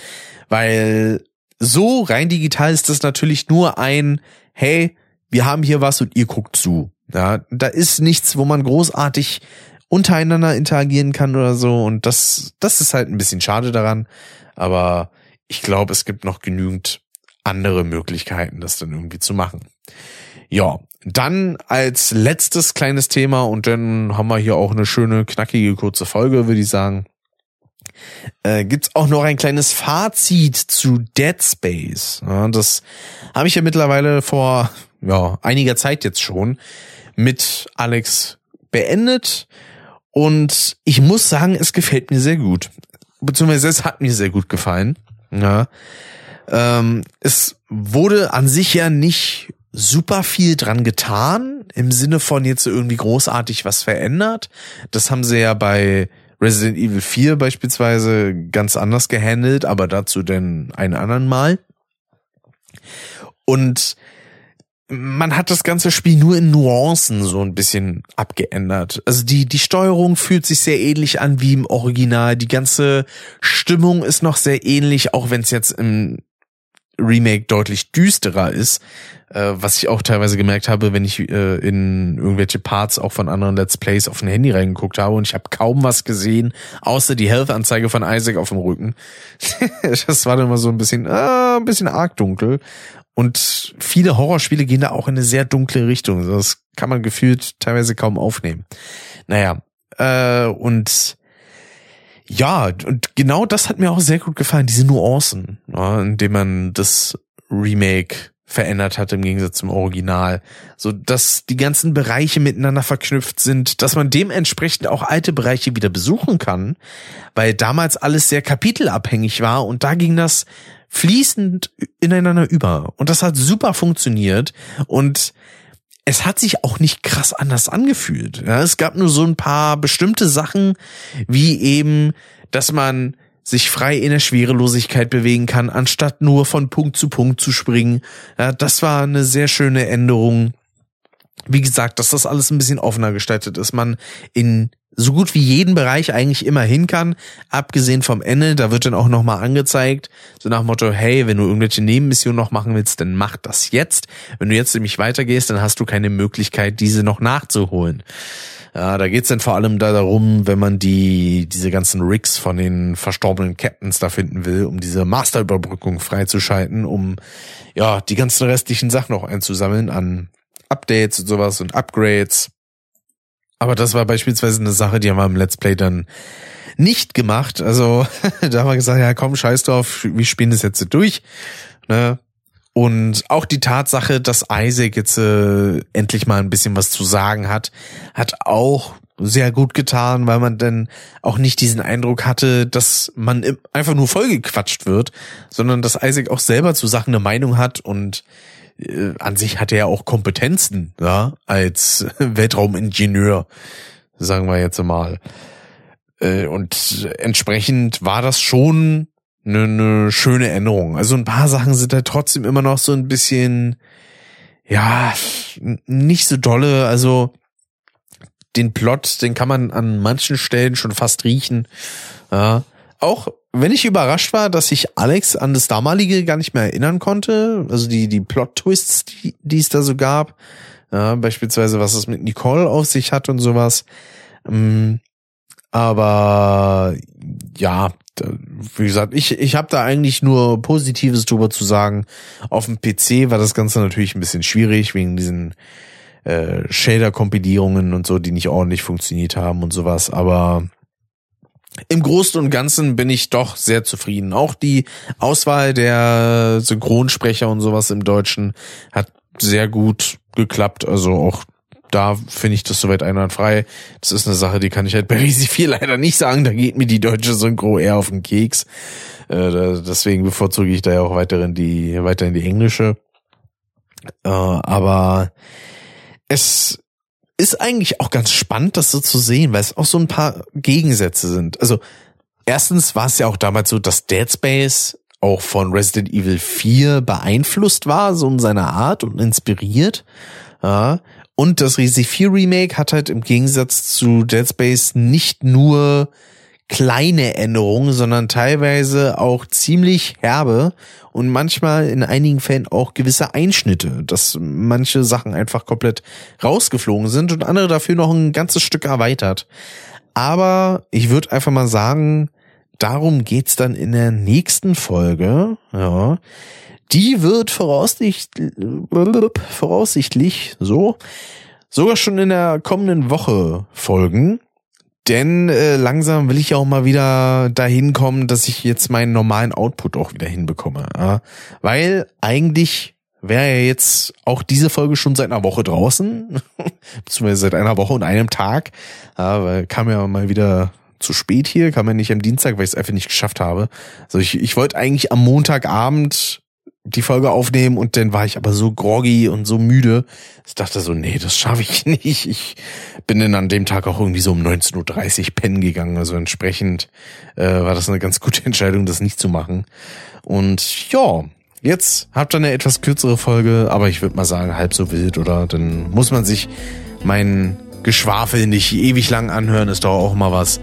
weil so rein digital ist das natürlich nur ein, hey, wir haben hier was und ihr guckt zu. Ja, da ist nichts, wo man großartig untereinander interagieren kann oder so und das, das ist halt ein bisschen schade daran, aber ich glaube, es gibt noch genügend andere Möglichkeiten, das dann irgendwie zu machen. Ja, dann als letztes kleines Thema und dann haben wir hier auch eine schöne, knackige, kurze Folge, würde ich sagen. Äh, gibt's auch noch ein kleines Fazit zu Dead Space. Ja, das habe ich ja mittlerweile vor ja, einiger Zeit jetzt schon mit Alex beendet und ich muss sagen, es gefällt mir sehr gut. Beziehungsweise es hat mir sehr gut gefallen. Ja. Ähm, es wurde an sich ja nicht super viel dran getan, im Sinne von jetzt irgendwie großartig was verändert. Das haben sie ja bei Resident Evil 4 beispielsweise ganz anders gehandelt, aber dazu denn einen anderen Mal. Und man hat das ganze Spiel nur in Nuancen so ein bisschen abgeändert. Also die, die Steuerung fühlt sich sehr ähnlich an wie im Original. Die ganze Stimmung ist noch sehr ähnlich, auch wenn es jetzt im Remake deutlich düsterer ist, äh, was ich auch teilweise gemerkt habe, wenn ich äh, in irgendwelche Parts auch von anderen Let's Plays auf dem Handy reingeguckt habe und ich habe kaum was gesehen, außer die Health-Anzeige von Isaac auf dem Rücken. das war dann immer so ein bisschen, äh, ein bisschen arg dunkel. Und viele Horrorspiele gehen da auch in eine sehr dunkle Richtung. Das kann man gefühlt teilweise kaum aufnehmen. Naja, äh, und ja, und genau das hat mir auch sehr gut gefallen, diese Nuancen, ja, indem man das Remake verändert hat im Gegensatz zum Original, so dass die ganzen Bereiche miteinander verknüpft sind, dass man dementsprechend auch alte Bereiche wieder besuchen kann, weil damals alles sehr kapitelabhängig war und da ging das fließend ineinander über. Und das hat super funktioniert. Und es hat sich auch nicht krass anders angefühlt. Ja, es gab nur so ein paar bestimmte Sachen, wie eben, dass man sich frei in der Schwerelosigkeit bewegen kann, anstatt nur von Punkt zu Punkt zu springen. Ja, das war eine sehr schöne Änderung. Wie gesagt, dass das alles ein bisschen offener gestaltet ist. Man in so gut wie jeden Bereich eigentlich immer hin kann, abgesehen vom Ende, da wird dann auch nochmal angezeigt, so nach Motto, hey, wenn du irgendwelche Nebenmissionen noch machen willst, dann mach das jetzt. Wenn du jetzt nämlich weitergehst, dann hast du keine Möglichkeit, diese noch nachzuholen. Ja, da geht's dann vor allem da darum, wenn man die, diese ganzen Rigs von den verstorbenen Captains da finden will, um diese Masterüberbrückung freizuschalten, um, ja, die ganzen restlichen Sachen noch einzusammeln an Updates und sowas und Upgrades aber das war beispielsweise eine Sache, die haben wir im Let's Play dann nicht gemacht. Also da haben wir gesagt, ja komm, scheiß drauf, wir spielen das jetzt durch. Ne? Und auch die Tatsache, dass Isaac jetzt äh, endlich mal ein bisschen was zu sagen hat, hat auch sehr gut getan, weil man dann auch nicht diesen Eindruck hatte, dass man einfach nur vollgequatscht wird, sondern dass Isaac auch selber zu Sachen eine Meinung hat und äh, an sich hat er ja auch Kompetenzen, ja, als Weltraumingenieur, sagen wir jetzt mal. Äh, und entsprechend war das schon eine, eine schöne Änderung. Also ein paar Sachen sind da trotzdem immer noch so ein bisschen, ja, nicht so dolle. Also den Plot, den kann man an manchen Stellen schon fast riechen. Ja. Auch wenn ich überrascht war, dass sich Alex an das damalige gar nicht mehr erinnern konnte, also die, die Plot-Twists, die, die es da so gab, ja, beispielsweise was es mit Nicole auf sich hat und sowas. Ähm, aber ja, wie gesagt, ich, ich habe da eigentlich nur Positives drüber zu sagen. Auf dem PC war das Ganze natürlich ein bisschen schwierig wegen diesen äh, Shader-Kompilierungen und so, die nicht ordentlich funktioniert haben und sowas. Aber im Großen und Ganzen bin ich doch sehr zufrieden. Auch die Auswahl der Synchronsprecher und sowas im Deutschen hat sehr gut geklappt. Also auch da finde ich das soweit einwandfrei. Das ist eine Sache, die kann ich halt bei Risi 4 leider nicht sagen. Da geht mir die deutsche Synchro eher auf den Keks. Äh, deswegen bevorzuge ich da ja auch weiterhin die, weiterhin die englische. Äh, aber es ist eigentlich auch ganz spannend, das so zu sehen, weil es auch so ein paar Gegensätze sind. Also erstens war es ja auch damals so, dass Dead Space auch von Resident Evil 4 beeinflusst war, so in seiner Art und inspiriert. Ja. Und das Resi 4 Remake hat halt im Gegensatz zu Dead Space nicht nur kleine Änderungen, sondern teilweise auch ziemlich herbe und manchmal in einigen Fällen auch gewisse Einschnitte, dass manche Sachen einfach komplett rausgeflogen sind und andere dafür noch ein ganzes Stück erweitert. Aber ich würde einfach mal sagen, darum geht's dann in der nächsten Folge. Ja, die wird voraussichtlich, voraussichtlich so sogar schon in der kommenden Woche folgen. Denn äh, langsam will ich auch mal wieder dahin kommen, dass ich jetzt meinen normalen Output auch wieder hinbekomme. Ja? Weil eigentlich wäre ja jetzt auch diese Folge schon seit einer Woche draußen, beziehungsweise seit einer Woche und einem Tag. Ja, weil kam ja mal wieder zu spät hier, kam ja nicht am Dienstag, weil ich es einfach nicht geschafft habe. Also ich, ich wollte eigentlich am Montagabend die Folge aufnehmen und dann war ich aber so groggy und so müde. Ich dachte so, nee, das schaffe ich nicht. Ich bin dann an dem Tag auch irgendwie so um 19.30 Uhr pennen gegangen. Also entsprechend äh, war das eine ganz gute Entscheidung, das nicht zu machen. Und ja, jetzt habt ihr eine etwas kürzere Folge, aber ich würde mal sagen, halb so wild, oder? Dann muss man sich mein Geschwafel nicht ewig lang anhören, ist doch auch mal was.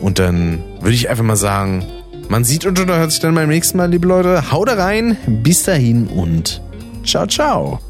Und dann würde ich einfach mal sagen, man sieht und hört sich dann beim nächsten Mal, liebe Leute. Haut rein, bis dahin und ciao, ciao.